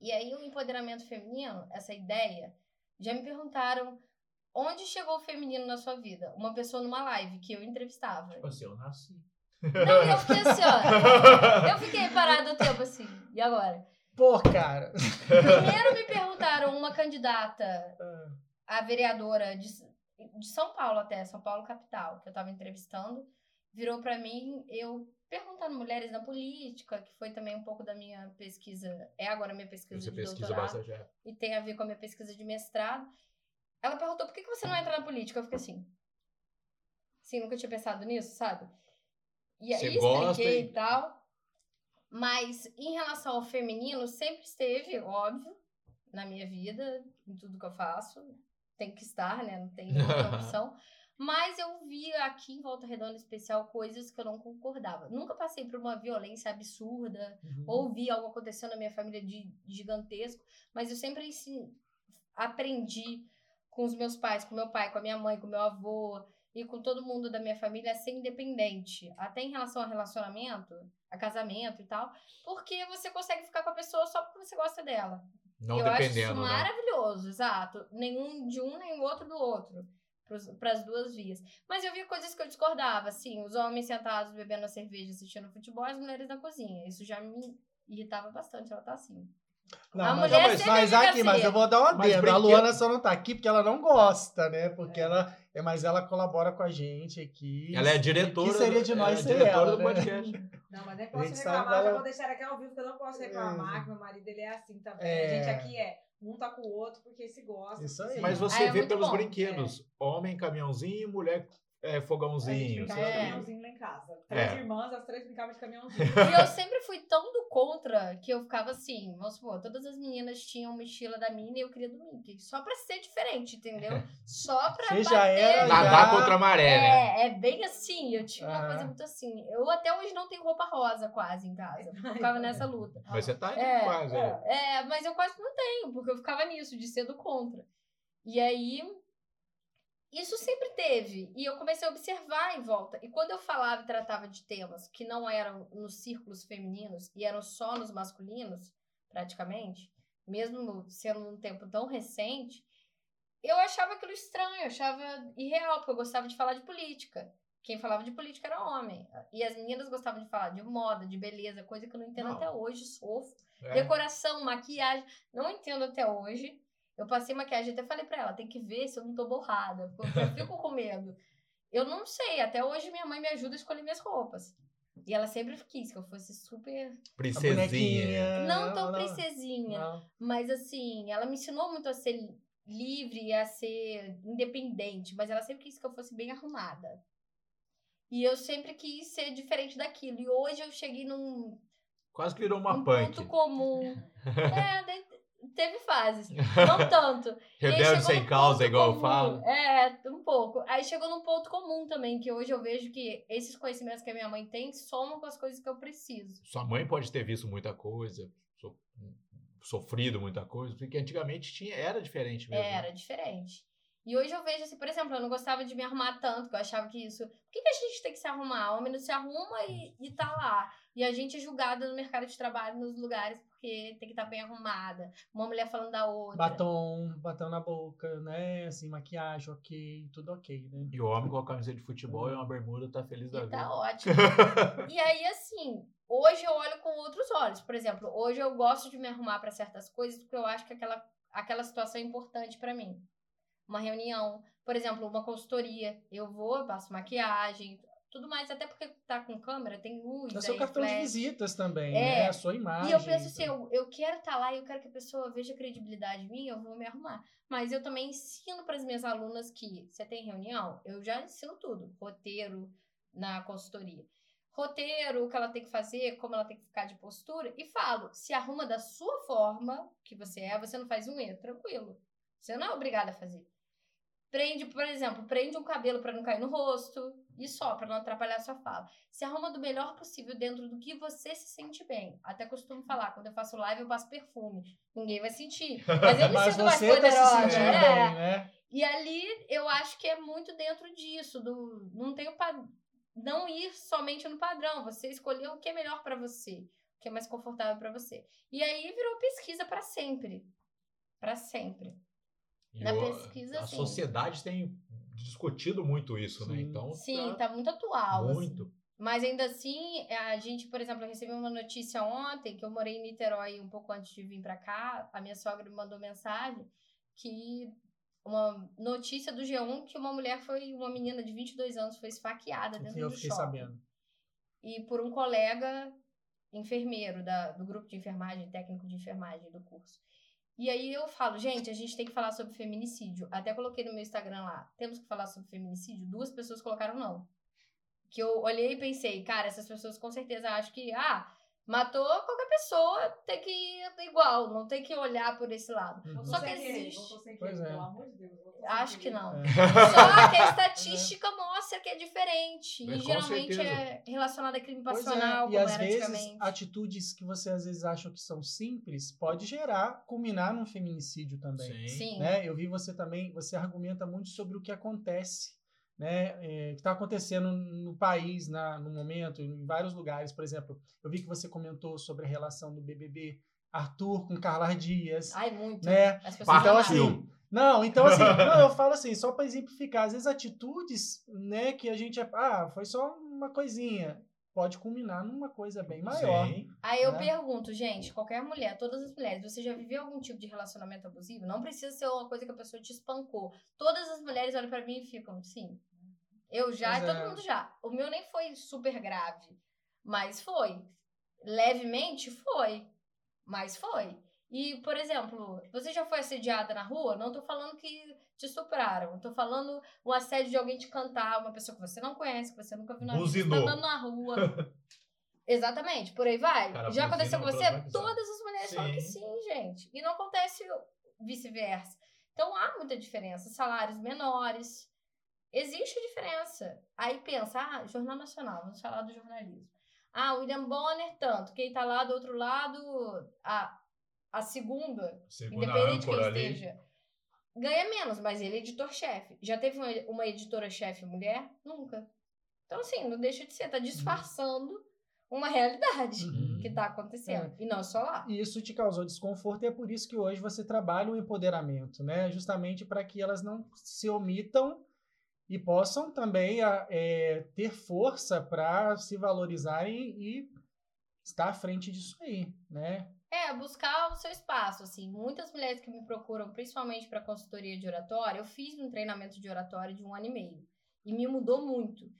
E aí, o empoderamento feminino, essa ideia, já me perguntaram onde chegou o feminino na sua vida? Uma pessoa numa live que eu entrevistava. Tipo assim, eu nasci. Não, eu fiquei assim, ó. Eu fiquei parada o tempo assim. E agora? Pô, cara. Primeiro me perguntaram uma candidata Ah, a vereadora de, de São Paulo até, São Paulo capital, que eu tava entrevistando, virou pra mim, eu perguntando mulheres na política, que foi também um pouco da minha pesquisa, é agora a minha pesquisa Você de pesquisa doutorado, bastante. é. e tem a ver com a minha pesquisa de mestrado. Ela perguntou, por que, que você não entra na política? Eu fiquei assim, assim, nunca tinha pensado nisso, sabe? E aí expliquei e- e tal. Mas em relação ao feminino, sempre esteve, óbvio, na minha vida, em tudo que eu faço. Tem que estar, né? Não tem outra opção. Mas eu via aqui em Volta Redonda especial coisas que eu não concordava. Nunca passei por uma violência absurda, Uhum. ou vi algo acontecendo na minha família de gigantesco, mas eu sempre assim, aprendi com os meus pais, com meu pai, com a minha mãe, com meu avô e com todo mundo da minha família a ser independente, até em relação ao relacionamento, a casamento e tal, porque você consegue ficar com a pessoa só porque você gosta dela. Não eu acho isso dependendo, né? maravilhoso, exato. Nenhum de um nem o outro do outro. Para as duas vias. Mas eu via coisas que eu discordava, assim, os homens sentados bebendo a cerveja, assistindo futebol, as mulheres na cozinha. Isso já me irritava bastante, ela tá assim. Não, A mas, mulher mas, mas fica aqui, mas assim. eu vou dar uma Mas dedo. A Luana só não tá aqui porque ela não gosta, né? Porque ela. É, mas ela colabora com a gente aqui. Ela é a diretora. O que seria de do- nós é sem ela, do né? podcast. Não, mas nem posso reclamar, ela- já vou deixar aqui ao vivo que eu não posso reclamar, É. que meu marido ele é assim também. É. A gente aqui é, um tá com o outro porque se gosta. Isso aí. Mas você Ah, é vê pelos bom. brinquedos: homem, caminhãozinho, mulher, é, A gente fogãozinho. brincava É. de caminhãozinho lá em casa. Três É. irmãs, as três brincavam de caminhãozinho. E eu sempre fui tão do contra que eu ficava assim, vamos supor, todas as meninas tinham mochila da Minnie e eu queria do Mickey. Só pra ser diferente, entendeu? Só pra Você já bater. era- Nadar Já- contra a maré, né? É, é bem assim. Eu tinha uma Aham. coisa muito assim. Eu até hoje não tenho roupa rosa quase em casa. Eu ficava nessa luta. Mas você tá É, quase. É. É, mas eu quase não tenho, porque eu ficava nisso, de ser do contra. E aí, isso sempre teve. E eu comecei a observar em volta. E quando eu falava e tratava de temas que não eram nos círculos femininos e eram só nos masculinos, praticamente, mesmo sendo um tempo tão recente, eu achava aquilo estranho, eu achava irreal, porque eu gostava de falar de política. Quem falava de política era homem. E as meninas gostavam de falar de moda, de beleza, coisa que eu não entendo Não. até hoje, sofro. É. Decoração, maquiagem, não entendo até hoje. Eu passei maquiagem, até falei pra ela, tem que ver se eu não tô borrada, porque eu fico com medo. Eu não sei, até hoje minha mãe me ajuda a escolher minhas roupas. E ela sempre quis que eu fosse super. Princesinha. Não tão princesinha, Não. mas assim, ela me ensinou muito a ser livre e a ser independente, mas ela sempre quis que eu fosse bem arrumada. E eu sempre quis ser diferente daquilo. E hoje eu cheguei num, Quase que virou uma um punk. ponto comum. é, daí teve fases. Não tanto. Rebelde sem causa, igual eu comum. falo. É, um pouco. Aí chegou num ponto comum também, que hoje eu vejo que esses conhecimentos que a minha mãe tem somam com as coisas que eu preciso. Sua mãe pode ter visto muita coisa, so- sofrido muita coisa, porque antigamente tinha, era diferente mesmo. Era diferente. E hoje eu vejo assim, por exemplo, eu não gostava de me arrumar tanto, que eu achava que isso. Por que, que a gente tem que se arrumar? O homem não se arruma e, e tá lá. E a gente é julgada no mercado de trabalho, nos lugares, porque tem que estar bem arrumada. Uma mulher falando da outra. Batom, batom na boca, né? Assim, maquiagem, ok, tudo ok, né? E o homem com a camisa de futebol e uma bermuda tá feliz da E vida. tá ótimo. e aí, assim, hoje eu olho com outros olhos. Por exemplo, hoje eu gosto de me arrumar para certas coisas porque eu acho que aquela, aquela situação é importante para mim. Uma reunião, por exemplo, uma consultoria. Eu vou, passo maquiagem, tudo mais, até porque tá com câmera, tem luz. É seu cartão de flash. visitas também, É. né? A sua imagem. E eu penso assim, eu, eu quero estar lá e eu quero que a pessoa veja credibilidade em mim, eu vou me arrumar. Mas eu também ensino para as minhas alunas que você tem reunião, eu já ensino tudo, roteiro na consultoria. Roteiro, o que ela tem que fazer, como ela tem que ficar de postura, e falo, se arruma da sua forma, que você é, você não faz um erro, tranquilo. Você não é obrigada a fazer. Prende, por exemplo, prende um cabelo para não cair no rosto e só, para não atrapalhar a sua fala. Se arruma do melhor possível dentro do que você se sente bem. Até costumo falar, quando eu faço live, eu passo perfume. Ninguém vai sentir. Mas eu me Mas sinto mais tá poderosa. se é. bem, né? E ali eu acho que é muito dentro disso, do não tem o pa- não ir somente no padrão, você escolher o que é melhor pra você, o que é mais confortável pra você. E aí virou pesquisa pra sempre. Pra sempre. E Na o- pesquisa, a sim. sociedade tem discutido muito isso, né? Sim. Então, Sim, tá muito atual. assim. muito. Mas ainda assim, a gente, por exemplo, eu recebi uma notícia ontem que eu morei em Niterói um pouco antes de vir pra cá. A minha sogra me mandou mensagem que uma notícia do G1 que uma mulher foi, uma menina de 22 anos foi esfaqueada dentro Eu do fiquei shopping. sabendo. E por um colega enfermeiro da, do grupo de enfermagem, técnico de enfermagem do curso. E aí eu falo, gente, a gente tem que falar sobre feminicídio. Até coloquei no meu Instagram lá, temos que falar sobre feminicídio? Duas pessoas colocaram não. Que eu olhei e pensei, cara, essas pessoas com certeza acham que, ah, Matou pessoa, tem que ir igual, não tem que olhar por esse lado. Uhum. Só que existe. Pois é. Pelo amor de Deus. votou sem Acho que não. É. Só que a estatística mostra que é diferente. É, E geralmente certeza. é relacionado a crime é, passional, e como às vezes atitudes que você às vezes acham que são simples pode gerar, culminar num feminicídio também. Sim. né? Eu vi você também, você argumenta muito sobre o que acontece, né? É, que está acontecendo no país, na, no momento, em vários lugares. Por exemplo, eu vi que você comentou sobre a relação do BBB Arthur com Carla Dias, Ai, muito. né? As pessoas Então, assim, não, então assim, não, eu falo assim, só para exemplificar, às vezes atitudes, né, que a gente, ah, foi só uma coisinha, pode culminar numa coisa bem maior. Sim. Aí eu né? pergunto, gente, qualquer mulher, todas as mulheres, você já viveu algum tipo de relacionamento abusivo? Não precisa ser uma coisa que a pessoa te espancou. Todas as mulheres olham pra mim e ficam, sim. Eu já, Pois e todo é. mundo já. O meu nem foi super grave, mas foi. Levemente foi, mas foi. E, por exemplo, você já foi assediada na rua? Não tô falando que te estupraram. Tô falando um assédio de alguém te cantar, uma pessoa que você não conhece, que você nunca viu na vida, você tá andando na rua. Exatamente, por aí vai. Cara, Já aconteceu com você? Todas as mulheres falam que Sim. sim, gente. E não acontece vice-versa. Então há muita diferença. Salários menores. Existe diferença. Aí pensa, ah, Jornal Nacional, vamos falar do jornalismo. Ah, William Bonner, tanto. Quem tá lá do outro lado, a, a segunda, Segunda independente de quem âncora ali. esteja, ganha menos, mas ele é editor-chefe. Já teve uma, uma editora-chefe mulher? Nunca. Então, assim, não deixa de ser, tá disfarçando uma realidade Uhum. que tá acontecendo. E não só lá. E isso te causou desconforto e é por isso que hoje você trabalha o empoderamento, né? Justamente para que elas não se omitam e possam também a- é, ter força para se valorizarem e estar à frente disso aí, né? É, buscar o seu espaço, assim. Muitas mulheres que me procuram, principalmente para consultoria de oratória, eu fiz um treinamento de oratória de um ano e meio. E me mudou muito.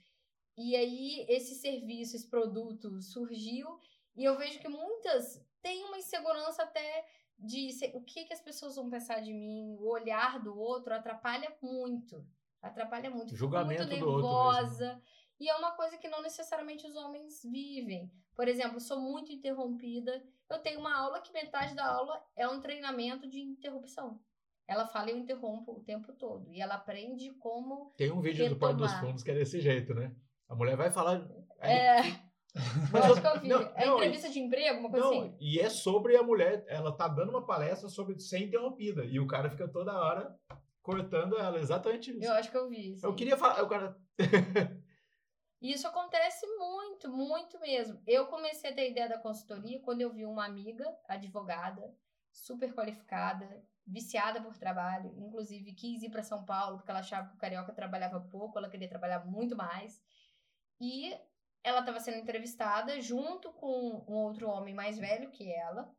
E aí, esse serviço, esse produto surgiu, e eu vejo que muitas têm uma insegurança até de o que, que as pessoas vão pensar de mim, o olhar do outro atrapalha muito. Atrapalha muito. Julgamento muito do outro nervosa. E é uma coisa que não necessariamente os homens vivem. Por exemplo, sou muito interrompida. Eu tenho uma aula que metade da aula é um treinamento de interrupção. Ela fala e eu interrompo o tempo todo. E ela aprende como. Tem um vídeo do Porto dos Retomar. Fundos que é desse jeito, né? A mulher vai falar. aí- É, Mas acho que eu vi. não, é não, entrevista de emprego, uma coisa Não, assim. e é sobre a mulher, ela tá dando uma palestra sobre ser interrompida. E o cara fica toda hora cortando ela, exatamente isso. Eu acho que eu vi. Eu sim. queria falar, o cara. E isso acontece muito, muito mesmo. Eu comecei a ter ideia da consultoria quando eu vi uma amiga, advogada, super qualificada, viciada por trabalho, inclusive quis ir para São Paulo porque ela achava que o carioca trabalhava pouco, ela queria trabalhar muito mais. E ela estava sendo entrevistada junto com um outro homem mais velho que ela,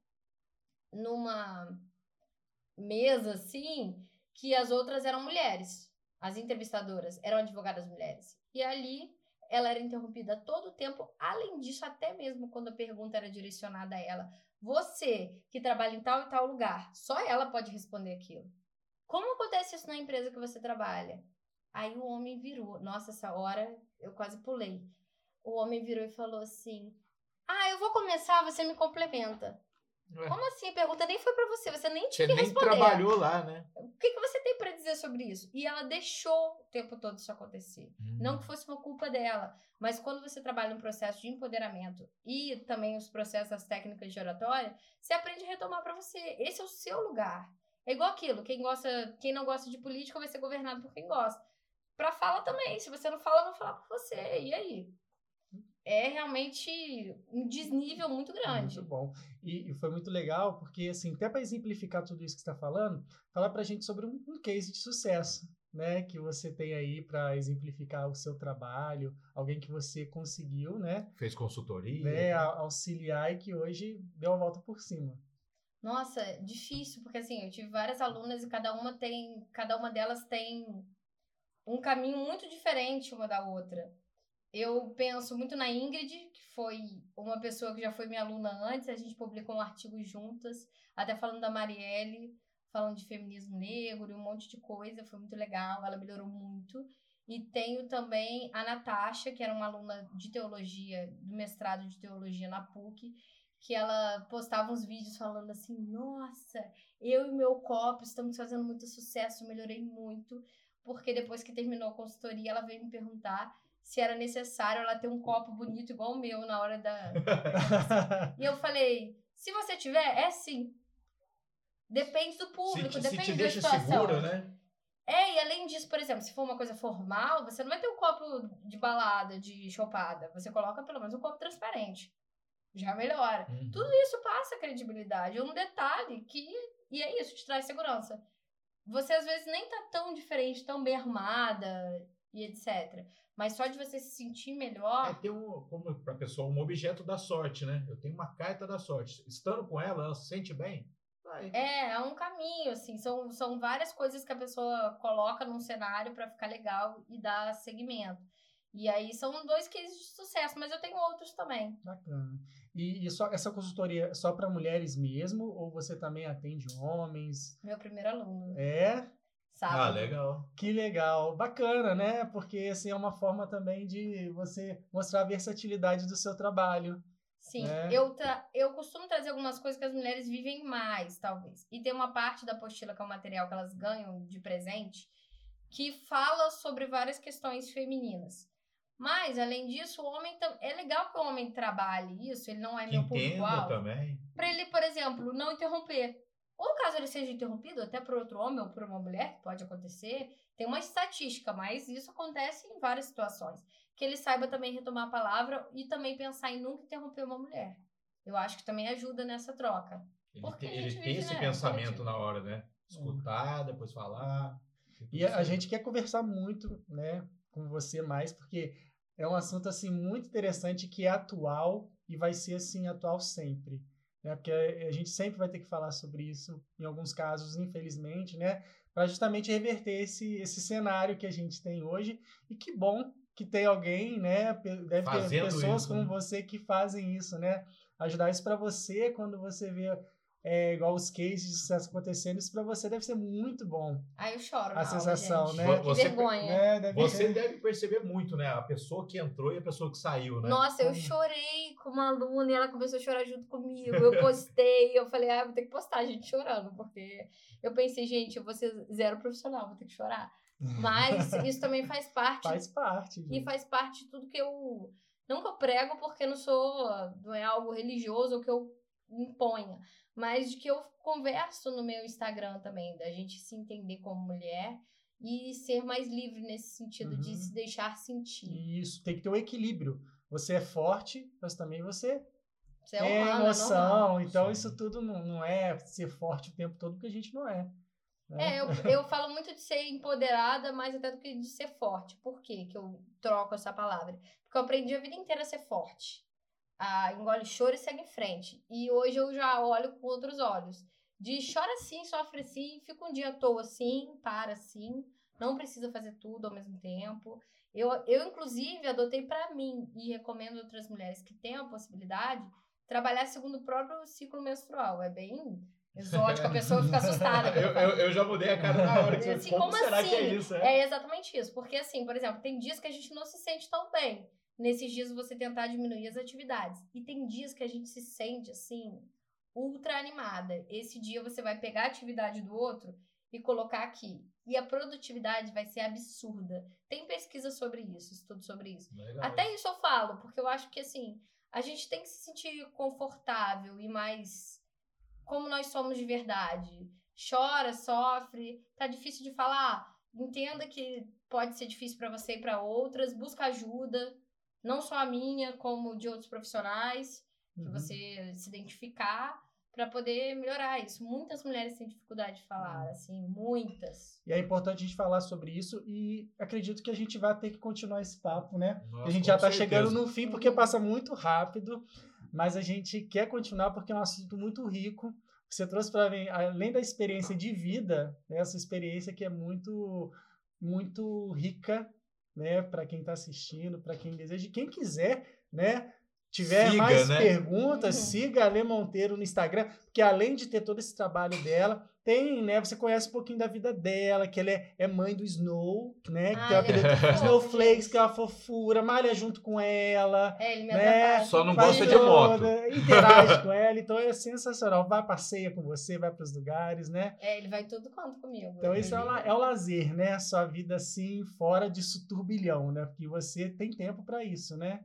numa mesa assim, que as outras eram mulheres. As entrevistadoras eram advogadas mulheres. E ali ela era interrompida todo o tempo. Além disso, até mesmo quando a pergunta era direcionada a ela, você que trabalha em tal e tal lugar, só ela pode responder aquilo. Como acontece isso na empresa que você trabalha? Aí o homem virou. Nossa, essa hora eu quase pulei. O homem virou e falou assim: Ah, eu vou começar, você me complementa. Ué, Como assim? A pergunta nem foi pra você, você nem Você tinha que nem responder. trabalhou lá, né? O que, que você tem pra dizer sobre isso? E ela deixou o tempo todo isso acontecer. Não que fosse uma culpa dela, mas quando você trabalha um processo de empoderamento e também os processos, as técnicas de oratória, você aprende a retomar pra você. Esse é o seu lugar. É igual aquilo, quem gosta, quem não gosta de política vai ser governado por quem gosta. Pra fala também, se você não fala, vão falar por você. E aí? É realmente um desnível muito grande. Muito bom. E, e foi muito legal, porque, assim, até para exemplificar tudo isso que você está falando, falar para a gente sobre um, um case de sucesso, né? Que você tem aí para exemplificar o seu trabalho, alguém que você conseguiu, né? Fez consultoria. né auxiliar e que hoje deu a volta por cima. Nossa, é difícil, porque assim, eu tive várias alunas e cada uma tem, cada uma delas tem um caminho muito diferente uma da outra. Eu penso muito na Ingrid, que foi uma pessoa que já foi minha aluna antes, a gente publicou um artigo juntas, até falando da Marielle, falando de feminismo negro e um monte de coisa, foi muito legal, ela melhorou muito. E tenho também a Natasha, que era uma aluna de teologia, do mestrado de teologia na PUC, que ela postava uns vídeos falando assim: Nossa, eu e meu copo estamos fazendo muito sucesso, melhorei muito. Porque depois que terminou a consultoria, ela veio me perguntar se era necessário ela ter um copo bonito igual o meu na hora da. e eu falei: Se você tiver, é sim. Depende do público, se, depende se te da deixa situação. segura, né? É, e além disso, por exemplo, se for uma coisa formal, você não vai ter um copo de balada, de chopada. Você coloca pelo menos um copo transparente. Já melhora. Uhum. Tudo isso passa credibilidade. É um detalhe que. E é isso, te traz segurança. Você às vezes nem tá tão diferente, tão bem armada e etc. Mas só de você se sentir melhor. É ter um, como pra pessoa, um objeto da sorte, né? Eu tenho uma carta da sorte. Estando com ela, ela se sente bem. Vai. É, é um caminho, assim. São, são várias coisas que a pessoa coloca num cenário pra ficar legal e dar segmento. E aí são dois cases de sucesso, mas eu tenho outros também. Bacana. E, e só, essa consultoria é só para mulheres mesmo? Ou você também atende homens? Meu primeiro aluno, É, sábado. Ah, legal. que legal. Bacana, né? Porque assim, é uma forma também de você mostrar a versatilidade do seu trabalho. Sim, É. eu, tra eu costumo trazer algumas coisas que as mulheres vivem mais, talvez. E tem uma parte da apostila, que é o material que elas ganham de presente, que fala sobre várias questões femininas. Mas, além disso, o homem é legal que o homem trabalhe isso, ele não é Que meu público-alvo. também. Pra ele, por exemplo, não interromper. Ou caso ele seja interrompido, até por outro homem ou por uma mulher, que pode acontecer, tem uma estatística, mas isso acontece em várias situações. Que ele saiba também retomar a palavra e também pensar em nunca interromper uma mulher. Eu acho que também ajuda nessa troca. Ele, Porque tem- a ele gente tem esse né, pensamento na hora, né? Escutar, depois falar. E a, a gente quer conversar muito, né, com você mais, porque é um assunto assim muito interessante que é atual e vai ser assim atual sempre, né? Porque a, gente sempre vai ter que falar sobre isso em alguns casos, infelizmente, né, para justamente reverter esse esse cenário que a gente tem hoje e que bom que tem alguém, né, deve ter Fazendo pessoas isso, como né? você que fazem isso, né? Ajudar isso para você quando você vê é, igual os cases de sucesso acontecendo, isso para você deve ser muito bom. Aí eu choro. A na aula, sensação, gente. né? Que Você- vergonha. Né? Deve Você ter- deve perceber muito, né? A pessoa que entrou e a pessoa que saiu, né? Nossa, eu Hum. chorei com uma aluna e ela começou a chorar junto comigo. Eu postei, eu falei, ah, vou ter que postar a gente chorando, porque eu pensei, gente, eu vou ser zero profissional, vou ter que chorar. Mas isso também faz parte Faz parte. e gente. faz parte de tudo que eu. Não que eu prego porque não sou. não é algo religioso ou que eu imponha, mas de que eu converso no meu Instagram também, da gente se entender como mulher e ser mais livre nesse sentido de Uhum. se deixar sentir. Isso, tem que ter um equilíbrio. Você é forte, mas também você Você é tem humano, é emoção. então, Sim. isso tudo não, não é ser forte o tempo todo, porque a gente não é. né? É, eu, eu falo muito de ser empoderada, mais até do que de ser forte. Por quê que eu troco essa palavra? Porque eu aprendi a vida inteira a ser forte. Engole choro e segue em frente. E hoje eu já olho com outros olhos. De chora assim, sofre assim, fica um dia à toa assim, para assim. Não precisa fazer tudo ao mesmo tempo. Eu, eu inclusive, adotei pra mim e recomendo outras mulheres que tenham a possibilidade trabalhar segundo o próprio ciclo menstrual. É bem exótico, a pessoa fica assustada. quando Eu, eu eu, já mudei a cara na hora. Que Assim, como, como será que é assim? isso? É? É exatamente isso. Porque, assim, por exemplo, tem dias que a gente não se sente tão bem. Nesses dias você tentar diminuir as atividades. E tem dias que a gente se sente, assim, ultra animada. Esse dia você vai pegar a atividade do outro e colocar aqui. E a produtividade vai ser absurda. Tem pesquisa sobre isso, estudo sobre isso. Legal. Até isso eu falo, porque eu acho que assim, a gente tem que se sentir confortável e mais como nós somos de verdade. Chora, sofre, tá difícil de falar, entenda que pode ser difícil para você e para outras, busca ajuda, não só a minha, como de outros profissionais, que Uhum. você se identificar para poder melhorar isso. Muitas mulheres têm dificuldade de falar, assim, muitas. E é importante a gente falar sobre isso e acredito que a gente vai ter que continuar esse papo, né? Nossa, a gente já está certeza. chegando no fim porque passa muito rápido, mas a gente quer continuar porque é um assunto muito rico. Você trouxe para mim, além da experiência de vida, né, essa experiência que é muito, muito rica, né, para quem está assistindo, para quem deseja, e quem quiser, né, tiver Siga, mais né? perguntas, Uhum. siga a Lê Monteiro no Instagram, porque além de ter todo esse trabalho dela, tem, né? Você conhece um pouquinho da vida dela, que ela é, é mãe do Snow, né? Ah, que é o ele é Snowflakes, que é uma fofura, malha junto com ela. É, ele me né? atrapalha. Só não faz gosta de moto. Interage com ela, então é sensacional. Vai, passeia com você, vai para os lugares, né? É, ele vai tudo quanto comigo. Então, isso é o, é o lazer, né? A sua vida assim, fora disso turbilhão, né? Porque você tem tempo para isso, né?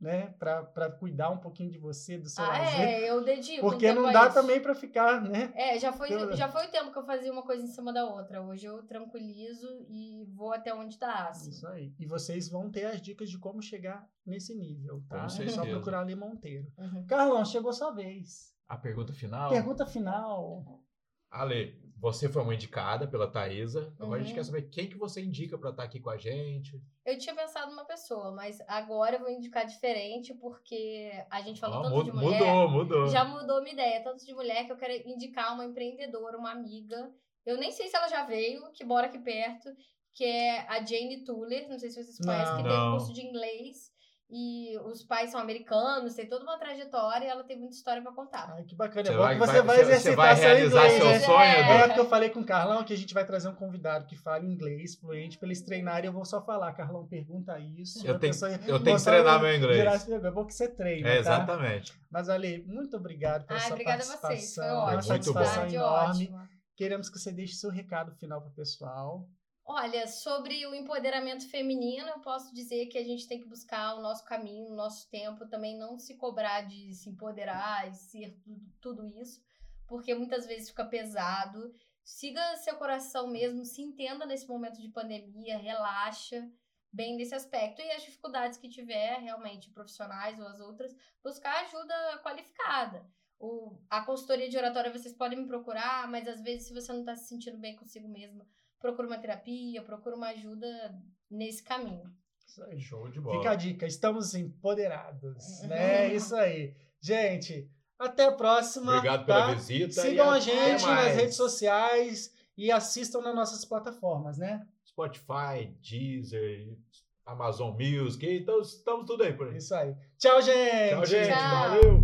Né? Para cuidar um pouquinho de você, do seu Ah, lazer. é, eu dedico. um Porque tempo não dá isso. também para ficar, né? É, já foi, Eu- já foi o tempo que eu fazia uma coisa em cima da outra. Hoje eu tranquilizo e vou até onde dá. Assim. Isso aí. E vocês vão ter as dicas de como chegar nesse nível, tá? Com É só procurar ali Monteiro. Uhum. Carlão, chegou sua vez. A pergunta final. Pergunta final. Ale, você foi uma indicada pela Thaisa. Agora a gente Uhum. quer saber quem que você indica pra estar aqui com a gente. Eu tinha pensado numa pessoa, mas agora eu vou indicar diferente porque a gente falou Ó, tanto mu- de mulher. mudou, mudou. Já mudou minha ideia, tanto de mulher que eu quero indicar uma empreendedora, uma amiga. Eu nem sei se ela já veio, que mora aqui perto, que é a Jane Tuller. Não sei se vocês conhecem, Não. que tem Não. um curso de inglês. E os pais são americanos, tem toda uma trajetória e ela tem muita história pra contar. Ai, que bacana. Você é bom vai- que você vai- exercitar você vai seu realizar inglês, seu né? sonho, É. Edu. É porque eu falei com o Carlão que a gente vai trazer um convidado que fala inglês fluente pra eles treinarem. Eu vou só falar, Carlão, pergunta isso. Eu tenho, pessoa- eu tenho que treinar meu inglês. É bom que você treina, É, tá? exatamente. Mas, Ale, muito obrigado pela Ai, sua obrigada a vocês, foi participação. ótimo. Uma Muito satisfação. Tarde enorme. ótima. Queremos que você deixe seu recado final pro pessoal. Olha, sobre o empoderamento feminino, eu posso dizer que a gente tem que buscar o nosso caminho, o nosso tempo, também não se cobrar de se empoderar e ser tudo, isso, porque muitas vezes fica pesado. Siga seu coração mesmo, se entenda nesse momento de pandemia, relaxa bem nesse aspecto. E as dificuldades que tiver, realmente, profissionais ou as outras, buscar ajuda qualificada. O, a consultoria de oratória vocês podem me procurar, mas às vezes, se você não está se sentindo bem consigo mesmo, procura uma terapia, procura uma ajuda nesse caminho. Isso aí. Show de bola. Fica a dica, estamos empoderados, né? Isso aí. Gente, até a próxima. Obrigado pela tá? visita. Sigam a gente nas redes sociais e assistam nas nossas plataformas, né? Spotify, Deezer, Amazon Music. Então estamos tudo aí por aí. Isso aí. Tchau, gente. Tchau, gente. Tchau. Valeu.